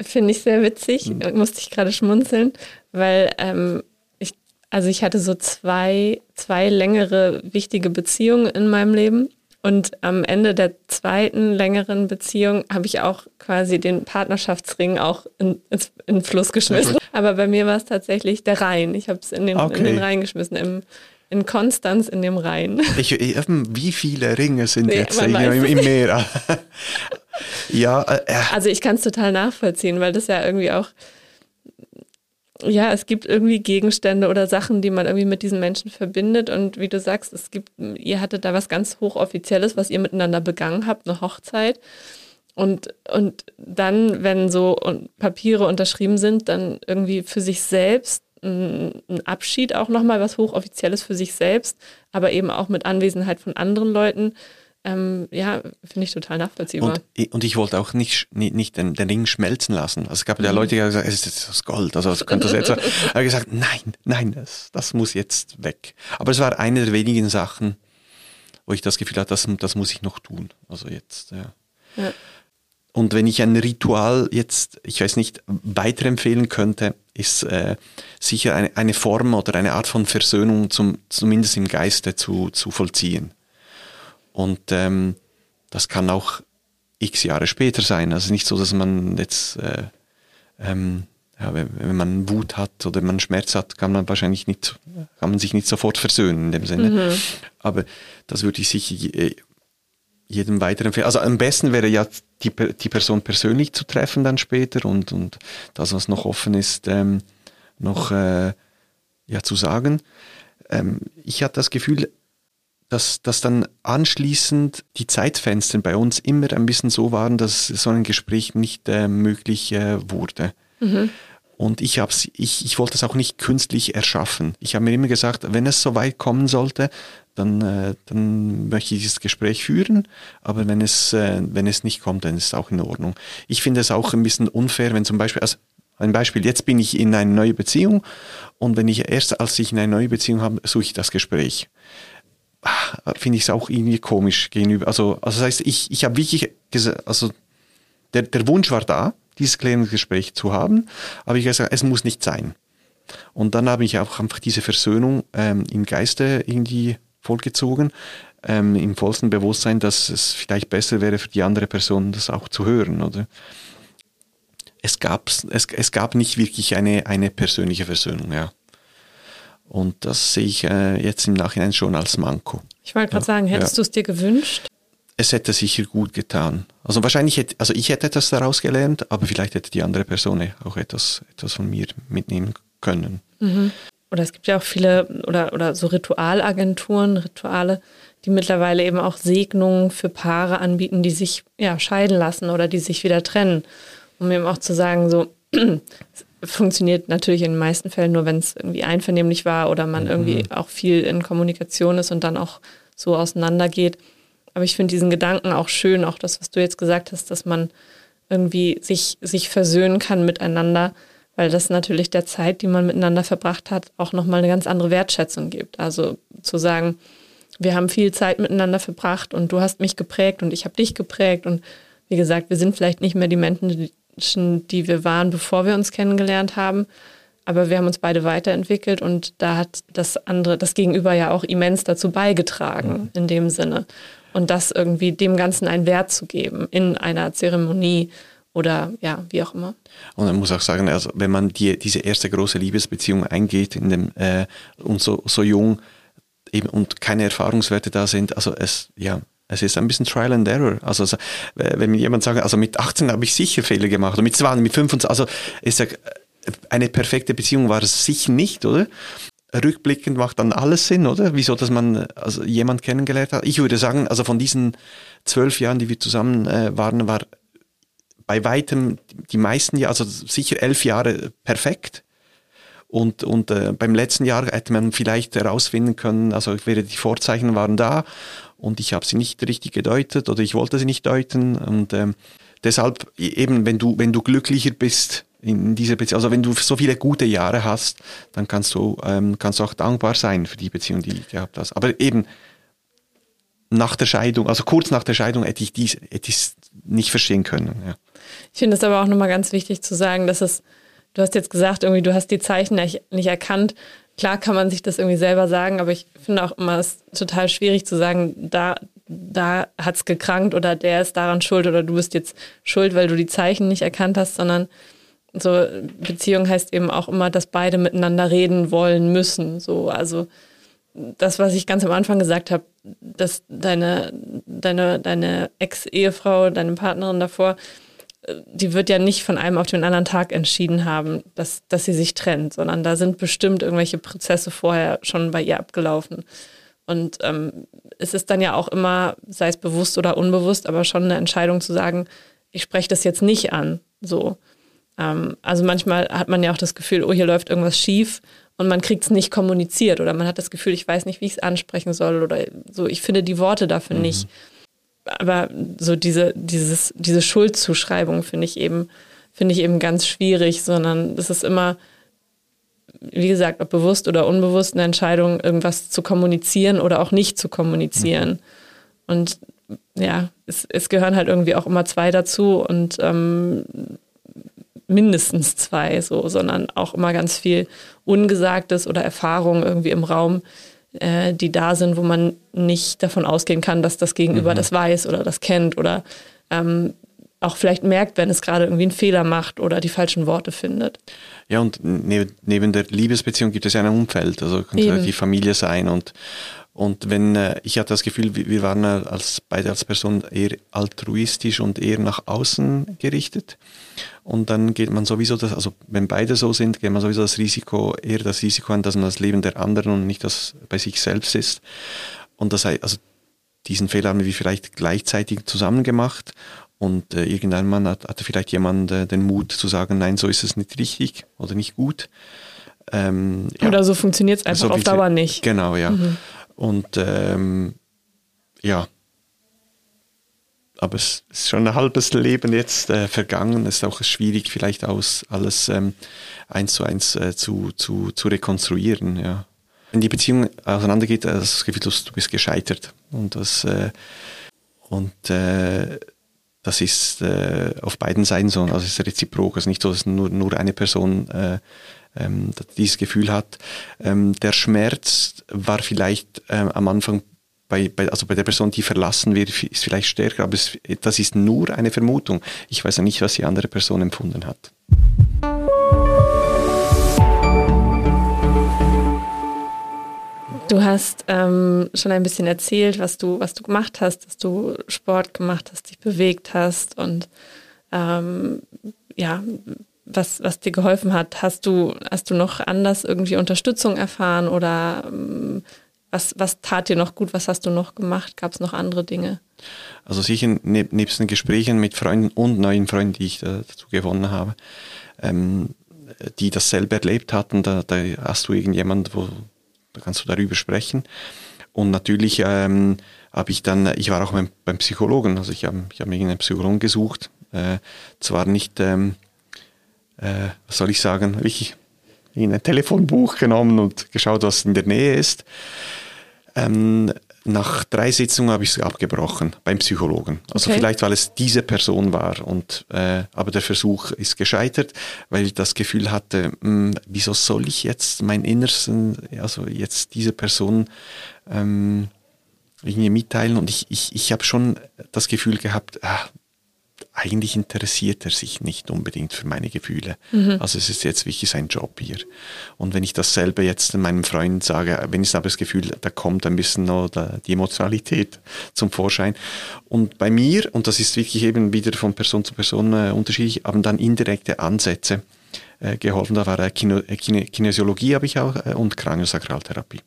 Finde ich sehr witzig, Mhm. musste ich gerade schmunzeln, weil ähm, ich, also ich hatte so zwei, zwei längere wichtige Beziehungen in meinem Leben. Und am Ende der zweiten längeren Beziehung habe ich auch quasi den Partnerschaftsring auch in, ins, in den Fluss geschmissen. Aber bei mir war es tatsächlich der Rhein. Ich habe es in, den- in Okay. den Rhein geschmissen, im, in Konstanz in dem Rhein. Ich, eben, wie viele Ringe sind Nee, jetzt im, im, Meer? ja, äh, äh, Also ich kann es total nachvollziehen, weil das ja irgendwie auch, ja, es gibt irgendwie Gegenstände oder Sachen, die man irgendwie mit diesen Menschen verbindet. Und wie du sagst, es gibt, ihr hattet da was ganz Hochoffizielles, was ihr miteinander begangen habt, eine Hochzeit. Und, und dann, wenn so Papiere unterschrieben sind, dann irgendwie für sich selbst ein Abschied auch nochmal, was Hochoffizielles für sich selbst, aber eben auch mit Anwesenheit von anderen Leuten. Ähm, ja, finde ich total nachvollziehbar. und, ich- und ich wollte auch nicht, nicht, nicht den, den Ring schmelzen lassen. Also es gab Mhm. ja Leute, die haben gesagt, es ist jetzt das Gold, also es könnte das jetzt. habe gesagt, nein, nein, das, das muss jetzt weg. Aber es war eine der wenigen Sachen, wo ich das Gefühl hatte, das, das muss ich noch tun. Also jetzt, ja. Ja. Und wenn ich ein Ritual jetzt, ich weiß nicht, weiterempfehlen könnte, ist äh, sicher eine, eine Form oder eine Art von Versöhnung zum, zumindest im Geiste zu, zu vollziehen. Und ähm, das kann auch x Jahre später sein. Also nicht so, dass man jetzt, äh, ähm, ja, wenn, wenn man Wut hat oder man Schmerz hat, kann man wahrscheinlich nicht, kann man sich nicht sofort versöhnen in dem Sinne. Aber das würde ich sicher je- jedem weiterempfehlen. Also am besten wäre ja die, die Person persönlich zu treffen dann später und, und das, was noch offen ist, ähm, noch äh, ja, zu sagen. Ähm, ich hatte das Gefühl, dass, dass dann anschließend die Zeitfenster bei uns immer ein bisschen so waren, dass so ein Gespräch nicht äh, möglich äh, wurde. Und ich, hab's, ich, ich wollte es auch nicht künstlich erschaffen. Ich habe mir immer gesagt, wenn es so weit kommen sollte, dann, äh, dann möchte ich dieses Gespräch führen. Aber wenn es, äh, wenn es nicht kommt, dann ist es auch in Ordnung. Ich finde es auch ein bisschen unfair, wenn zum Beispiel, also ein Beispiel, jetzt bin ich in eine neue Beziehung und wenn ich erst, als ich in eine neue Beziehung habe, suche ich das Gespräch ah, finde ich es auch irgendwie komisch gegenüber. Also, also das heißt, ich, ich habe wirklich gesagt, also der, der Wunsch war da, dieses Klärungsgespräch zu haben, aber ich habe gesagt, es muss nicht sein. Und dann habe ich auch einfach diese Versöhnung ähm, im Geiste irgendwie vollgezogen, ähm, im vollsten Bewusstsein, dass es vielleicht besser wäre für die andere Person, das auch zu hören, oder? Es gab, es, es gab nicht wirklich eine, eine persönliche Versöhnung, ja. Und das sehe ich äh, jetzt im Nachhinein schon als Manko. Ich wollte gerade Ja, sagen, hättest ja. du es dir gewünscht? Es hätte sicher gut getan. Also wahrscheinlich hätte, also ich hätte etwas daraus gelernt, aber vielleicht hätte die andere Person auch etwas, etwas von mir mitnehmen können. Oder es gibt ja auch viele oder, oder so Ritualagenturen, Rituale, die mittlerweile eben auch Segnungen für Paare anbieten, die sich ja scheiden lassen oder die sich wieder trennen. Um eben auch zu sagen, so es funktioniert natürlich in den meisten Fällen nur, wenn es irgendwie einvernehmlich war oder man irgendwie auch viel in Kommunikation ist und dann auch so auseinandergeht. Aber ich finde diesen Gedanken auch schön, auch das, was du jetzt gesagt hast, dass man irgendwie sich, sich versöhnen kann miteinander, weil das natürlich der Zeit, die man miteinander verbracht hat, auch nochmal eine ganz andere Wertschätzung gibt. Also zu sagen, wir haben viel Zeit miteinander verbracht und du hast mich geprägt und ich habe dich geprägt und wie gesagt, wir sind vielleicht nicht mehr die Menschen, die wir waren, bevor wir uns kennengelernt haben, aber wir haben uns beide weiterentwickelt und da hat das andere, das Gegenüber ja auch immens dazu beigetragen, mhm. in dem Sinne. Und das irgendwie dem Ganzen einen Wert zu geben in einer Zeremonie oder ja, wie auch immer. Und man muss auch sagen, also wenn man die, diese erste große Liebesbeziehung eingeht in dem, äh, und so, so jung eben und keine Erfahrungswerte da sind, also es, ja, es ist ein bisschen Trial and Error. Also, also wenn mir jemand sagt, also mit 18 habe ich sicher Fehler gemacht, oder mit 20, mit 25, also ist ja eine perfekte Beziehung war es sicher nicht, oder? Rückblickend macht dann alles Sinn, oder? Wieso, dass man also jemand kennengelernt hat. Ich würde sagen, also von diesen zwölf Jahren, die wir zusammen äh, waren, war bei weitem die meisten Jahre, also sicher elf Jahre perfekt. Und, und äh, beim letzten Jahr hätte man vielleicht herausfinden können, also die Vorzeichen waren da und ich habe sie nicht richtig gedeutet oder ich wollte sie nicht deuten. Und ähm, deshalb eben, wenn du, wenn du glücklicher bist in dieser Beziehung, also wenn du so viele gute Jahre hast, dann kannst du, ähm, kannst du auch dankbar sein für die Beziehung, die du gehabt hast. Aber eben nach der Scheidung, also kurz nach der Scheidung hätte ich dies, hätte ich nicht verstehen können. Ja. Ich finde es aber auch nochmal ganz wichtig zu sagen, dass es, du hast jetzt gesagt, irgendwie, du hast die Zeichen nicht, erkannt. Klar kann man sich das irgendwie selber sagen, aber ich finde auch immer es total schwierig zu sagen, da, da hat es gekrankt oder der ist daran schuld oder du bist jetzt schuld, weil du die Zeichen nicht erkannt hast, sondern so Beziehung heißt eben auch immer, dass beide miteinander reden wollen müssen. So, also das, was ich ganz am Anfang gesagt habe, dass deine, deine, deine Ex-Ehefrau, deine Partnerin davor, die wird ja nicht von einem auf den anderen Tag entschieden haben, dass, dass sie sich trennt, sondern da sind bestimmt irgendwelche Prozesse vorher schon bei ihr abgelaufen. Und ähm, es ist dann ja auch immer, sei es bewusst oder unbewusst, aber schon eine Entscheidung zu sagen, ich spreche das jetzt nicht an. So. Ähm, also manchmal hat man ja auch das Gefühl, oh, hier läuft irgendwas schief und man kriegt es nicht kommuniziert oder man hat das Gefühl, ich weiß nicht, wie ich es ansprechen soll oder so, ich finde die Worte dafür mhm. nicht aber so diese, dieses, diese Schuldzuschreibung finde ich eben, finde ich eben ganz schwierig, sondern es ist immer, wie gesagt, ob bewusst oder unbewusst eine Entscheidung, irgendwas zu kommunizieren oder auch nicht zu kommunizieren. Mhm. Und ja, es, es, gehören halt irgendwie auch immer zwei dazu und ähm, mindestens zwei, so, sondern auch immer ganz viel Ungesagtes oder Erfahrung irgendwie im Raum, äh, die da sind, wo man nicht davon ausgehen kann, dass das Gegenüber mhm. das weiß oder das kennt oder ähm, auch vielleicht merkt, wenn es gerade irgendwie einen Fehler macht oder die falschen Worte findet. Ja, und neben, neben der Liebesbeziehung gibt es ja ein Umfeld, also kann Eben. die Familie sein und und wenn äh, ich hatte das Gefühl, wir waren als beide als Person eher altruistisch und eher nach außen gerichtet. Und dann geht man sowieso das, also wenn beide so sind, geht man sowieso das Risiko, eher das Risiko an, dass man das Leben der anderen und nicht das bei sich selbst ist. Und das also diesen Fehler haben wir vielleicht gleichzeitig zusammen gemacht und äh, irgendwann hat, hatte vielleicht jemand äh, den Mut zu sagen, nein, so ist es nicht richtig oder nicht gut. Ähm, ja. Oder so funktioniert es einfach so auf Dauer nicht. Genau, ja. Mhm. Und ähm, ja, aber es ist schon ein halbes Leben jetzt äh, vergangen. Es ist auch schwierig, vielleicht aus alles ähm, eins zu eins äh, zu, zu, zu rekonstruieren. Ja. Wenn die Beziehung auseinandergeht, also das Gefühl, du bist gescheitert. Und das, äh, und, äh, das ist äh, auf beiden Seiten so. Also es ist reziprok. Es ist nicht so, dass nur, nur eine Person äh, ähm, dieses Gefühl hat. Ähm, der Schmerz war vielleicht ähm, am Anfang bei, bei, also bei der Person, die verlassen wird, ist vielleicht stärker, aber es, das ist nur eine Vermutung. Ich weiß ja nicht, was die andere Person empfunden hat. Du hast ähm, schon ein bisschen erzählt, was du, was du gemacht hast, dass du Sport gemacht hast, dich bewegt hast und ähm, ja, was, was dir geholfen hat. Hast du, hast du noch anders irgendwie Unterstützung erfahren oder ähm, was, was tat dir noch gut? Was hast du noch gemacht? Gab es noch andere Dinge? Also sicher neb, nebst den Gesprächen mit Freunden und neuen Freunden, die ich dazu gewonnen habe, ähm, die dasselbe erlebt hatten, da, da hast du irgendjemand, wo da kannst du darüber sprechen. Und natürlich ähm, habe ich dann, ich war auch beim, beim Psychologen, also ich habe ich hab mir irgendeinen Psychologen gesucht, äh, zwar nicht ähm, äh, was soll ich sagen, ich in ein Telefonbuch genommen und geschaut, was in der Nähe ist. Ähm, nach drei Sitzungen habe ich es abgebrochen beim Psychologen. Also Okay. vielleicht, weil es diese Person war. Und, äh, aber der Versuch ist gescheitert, weil ich das Gefühl hatte, mh, wieso soll ich jetzt mein Innersten, also jetzt diese Person ähm, irgendwie mitteilen? Und ich, ich, ich habe schon das Gefühl gehabt, ah, eigentlich interessiert er sich nicht unbedingt für meine Gefühle. Also es ist jetzt wirklich sein Job hier. Und wenn ich dasselbe jetzt meinem Freund sage, wenn ich aber das Gefühl, da kommt ein bisschen noch die Emotionalität zum Vorschein. Und bei mir, und das ist wirklich eben wieder von Person zu Person äh, unterschiedlich, haben dann indirekte Ansätze geholfen. Da war äh, Kino, äh, Kine, Kinesiologie habe ich auch äh, und Kraniosakraltherapie.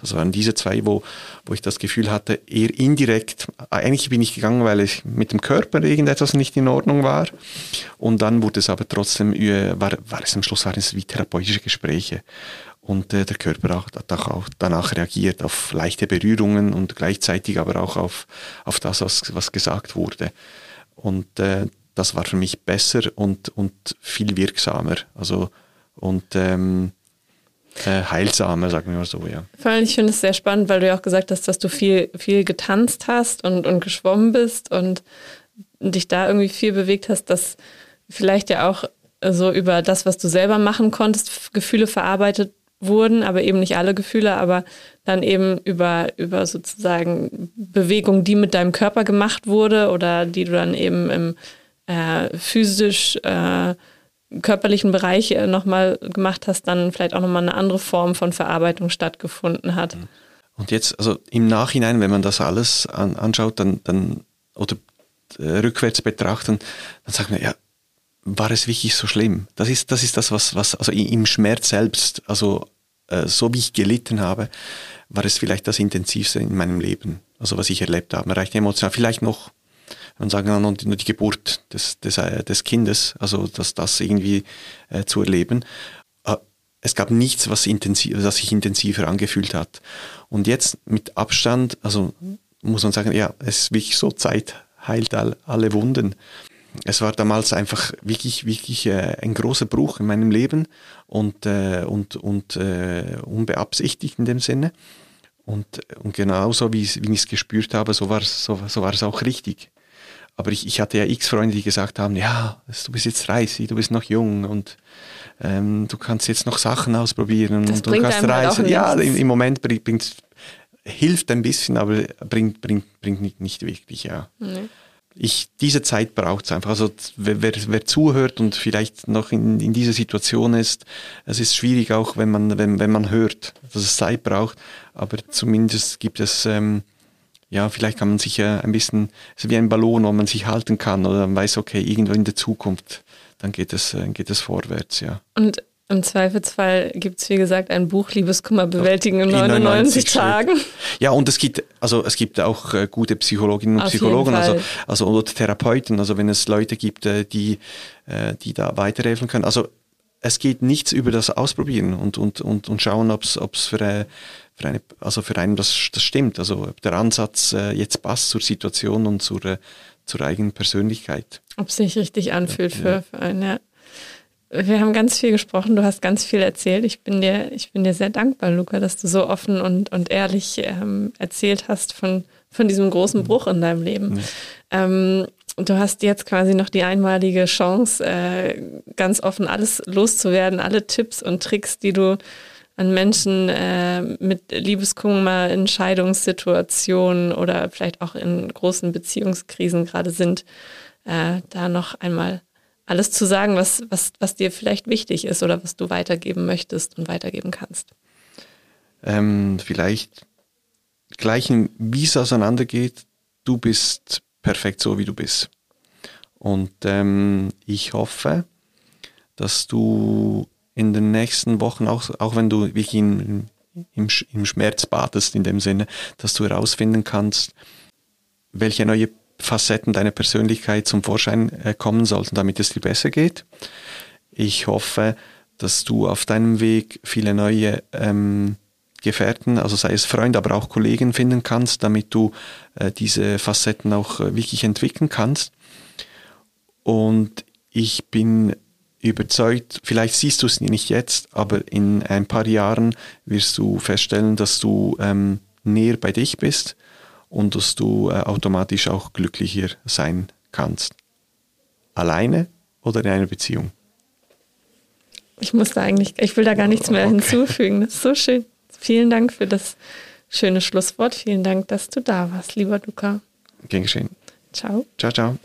Das waren diese zwei, wo, wo ich das Gefühl hatte, eher indirekt, eigentlich bin ich gegangen, weil ich mit dem Körper irgendetwas nicht in Ordnung war. Und dann wurde es aber trotzdem, äh, war, war es am Schluss waren es wie therapeutische Gespräche. Und äh, der Körper auch, hat auch danach reagiert auf leichte Berührungen und gleichzeitig aber auch auf, auf das, was, was gesagt wurde. Und äh, das war für mich besser und, und viel wirksamer. Also und ähm, äh, heilsamer, sagen wir mal so, ja. Vor allem, ich finde es sehr spannend, weil du ja auch gesagt hast, dass du viel, viel getanzt hast und, und geschwommen bist und dich da irgendwie viel bewegt hast, dass vielleicht ja auch so über das, was du selber machen konntest, Gefühle verarbeitet wurden, aber eben nicht alle Gefühle, aber dann eben über, über sozusagen Bewegung, die mit deinem Körper gemacht wurde oder die du dann eben im äh, physisch äh, körperlichen Bereich äh, nochmal gemacht hast, dann vielleicht auch nochmal eine andere Form von Verarbeitung stattgefunden hat. Und jetzt, also im Nachhinein, wenn man das alles an, anschaut, dann, dann oder äh, rückwärts betrachten, dann sagt man, ja, war es wirklich so schlimm? Das ist das, ist das was, was, also im Schmerz selbst, also äh, so wie ich gelitten habe, war es vielleicht das Intensivste in meinem Leben, also was ich erlebt habe. Recht emotional, vielleicht noch, man sagen kann, nur die nur die Geburt des, des, äh, des Kindes, also dass das irgendwie äh, zu erleben. Äh, Es gab nichts, was, intensiv, was sich intensiver angefühlt hat. Und jetzt mit Abstand, also muss man sagen, ja, es ist wirklich so, Zeit heilt all, alle Wunden. Es war damals einfach wirklich, wirklich äh, ein großer Bruch in meinem Leben und, äh, und, und äh, unbeabsichtigt in dem Sinne. Und, und genauso wie, wie ich es gespürt habe, so war es, so, so war es auch richtig. Aber ich, ich hatte ja x Freunde, die gesagt haben, ja, du bist jetzt 30, du bist noch jung und ähm, du kannst jetzt noch Sachen ausprobieren Das und du kannst halt reisen. ja, im, im Moment bringt, bringt, hilft ein bisschen, aber bringt, bringt, bringt nicht, nicht wirklich, ja. Ich, diese Zeit braucht es einfach. Also wer, wer, wer zuhört und vielleicht noch in, in dieser Situation ist, es ist schwierig auch, wenn man, wenn, wenn man hört, dass es Zeit braucht, aber zumindest gibt es, ähm, ja, vielleicht kann man sich ja ein bisschen, es ist wie ein Ballon, wo man sich halten kann oder man weiß, okay, irgendwo in der Zukunft, dann geht es, äh, geht es vorwärts, ja. Und im Zweifelsfall gibt es, wie gesagt, ein Buch Liebeskummer bewältigen in In 99 99 Tagen. Ja, und es gibt, also es gibt auch äh, gute Psychologinnen und Auf Psychologen, also, also oder Therapeuten, also wenn es Leute gibt, äh, die, die da weiterhelfen können. Also es geht nichts über das Ausprobieren und, und, und, und schauen, ob es für, für eine, also für einen das, das stimmt. Also ob der Ansatz äh, jetzt passt zur Situation und zur, äh, zur eigenen Persönlichkeit. Ob es sich richtig anfühlt für, für einen, ja. Wir haben ganz viel gesprochen, du hast ganz viel erzählt. Ich bin dir, ich bin dir sehr dankbar, Luca, dass du so offen und, und ehrlich ähm, erzählt hast von, von diesem großen Bruch in deinem Leben. Ähm, du hast jetzt quasi noch die einmalige Chance, äh, ganz offen alles loszuwerden, alle Tipps und Tricks, die du an Menschen äh, mit Liebeskummer in Scheidungssituationen oder vielleicht auch in großen Beziehungskrisen gerade sind, äh, da noch einmal alles zu sagen, was, was, was dir vielleicht wichtig ist oder was du weitergeben möchtest und weitergeben kannst. ähm, vielleicht gleichen, wie es auseinandergeht, du bist perfekt so, wie du bist. Und ähm, ich hoffe, dass du in den nächsten Wochen, auch, auch wenn du wirklich im, Sch- im Schmerz badest in dem Sinne, dass du herausfinden kannst, welche neue Facetten deiner Persönlichkeit zum Vorschein äh, kommen sollten, damit es dir besser geht. Ich hoffe, dass du auf deinem Weg viele neue ähm, Gefährten, also sei es Freunde, aber auch Kollegen finden kannst, damit du äh, diese Facetten auch äh, wirklich entwickeln kannst. Und ich bin überzeugt, vielleicht siehst du es nicht jetzt, aber in ein paar Jahren wirst du feststellen, dass du ähm, näher bei dich bist und dass du äh, automatisch auch glücklicher sein kannst. Alleine oder in einer Beziehung? Ich muss da eigentlich, ich will da gar nichts mehr Okay. hinzufügen. Das ist so schön. Vielen Dank für das schöne Schlusswort. Vielen Dank, dass du da warst, lieber Luca. Gern geschehen. Ciao. Ciao, ciao.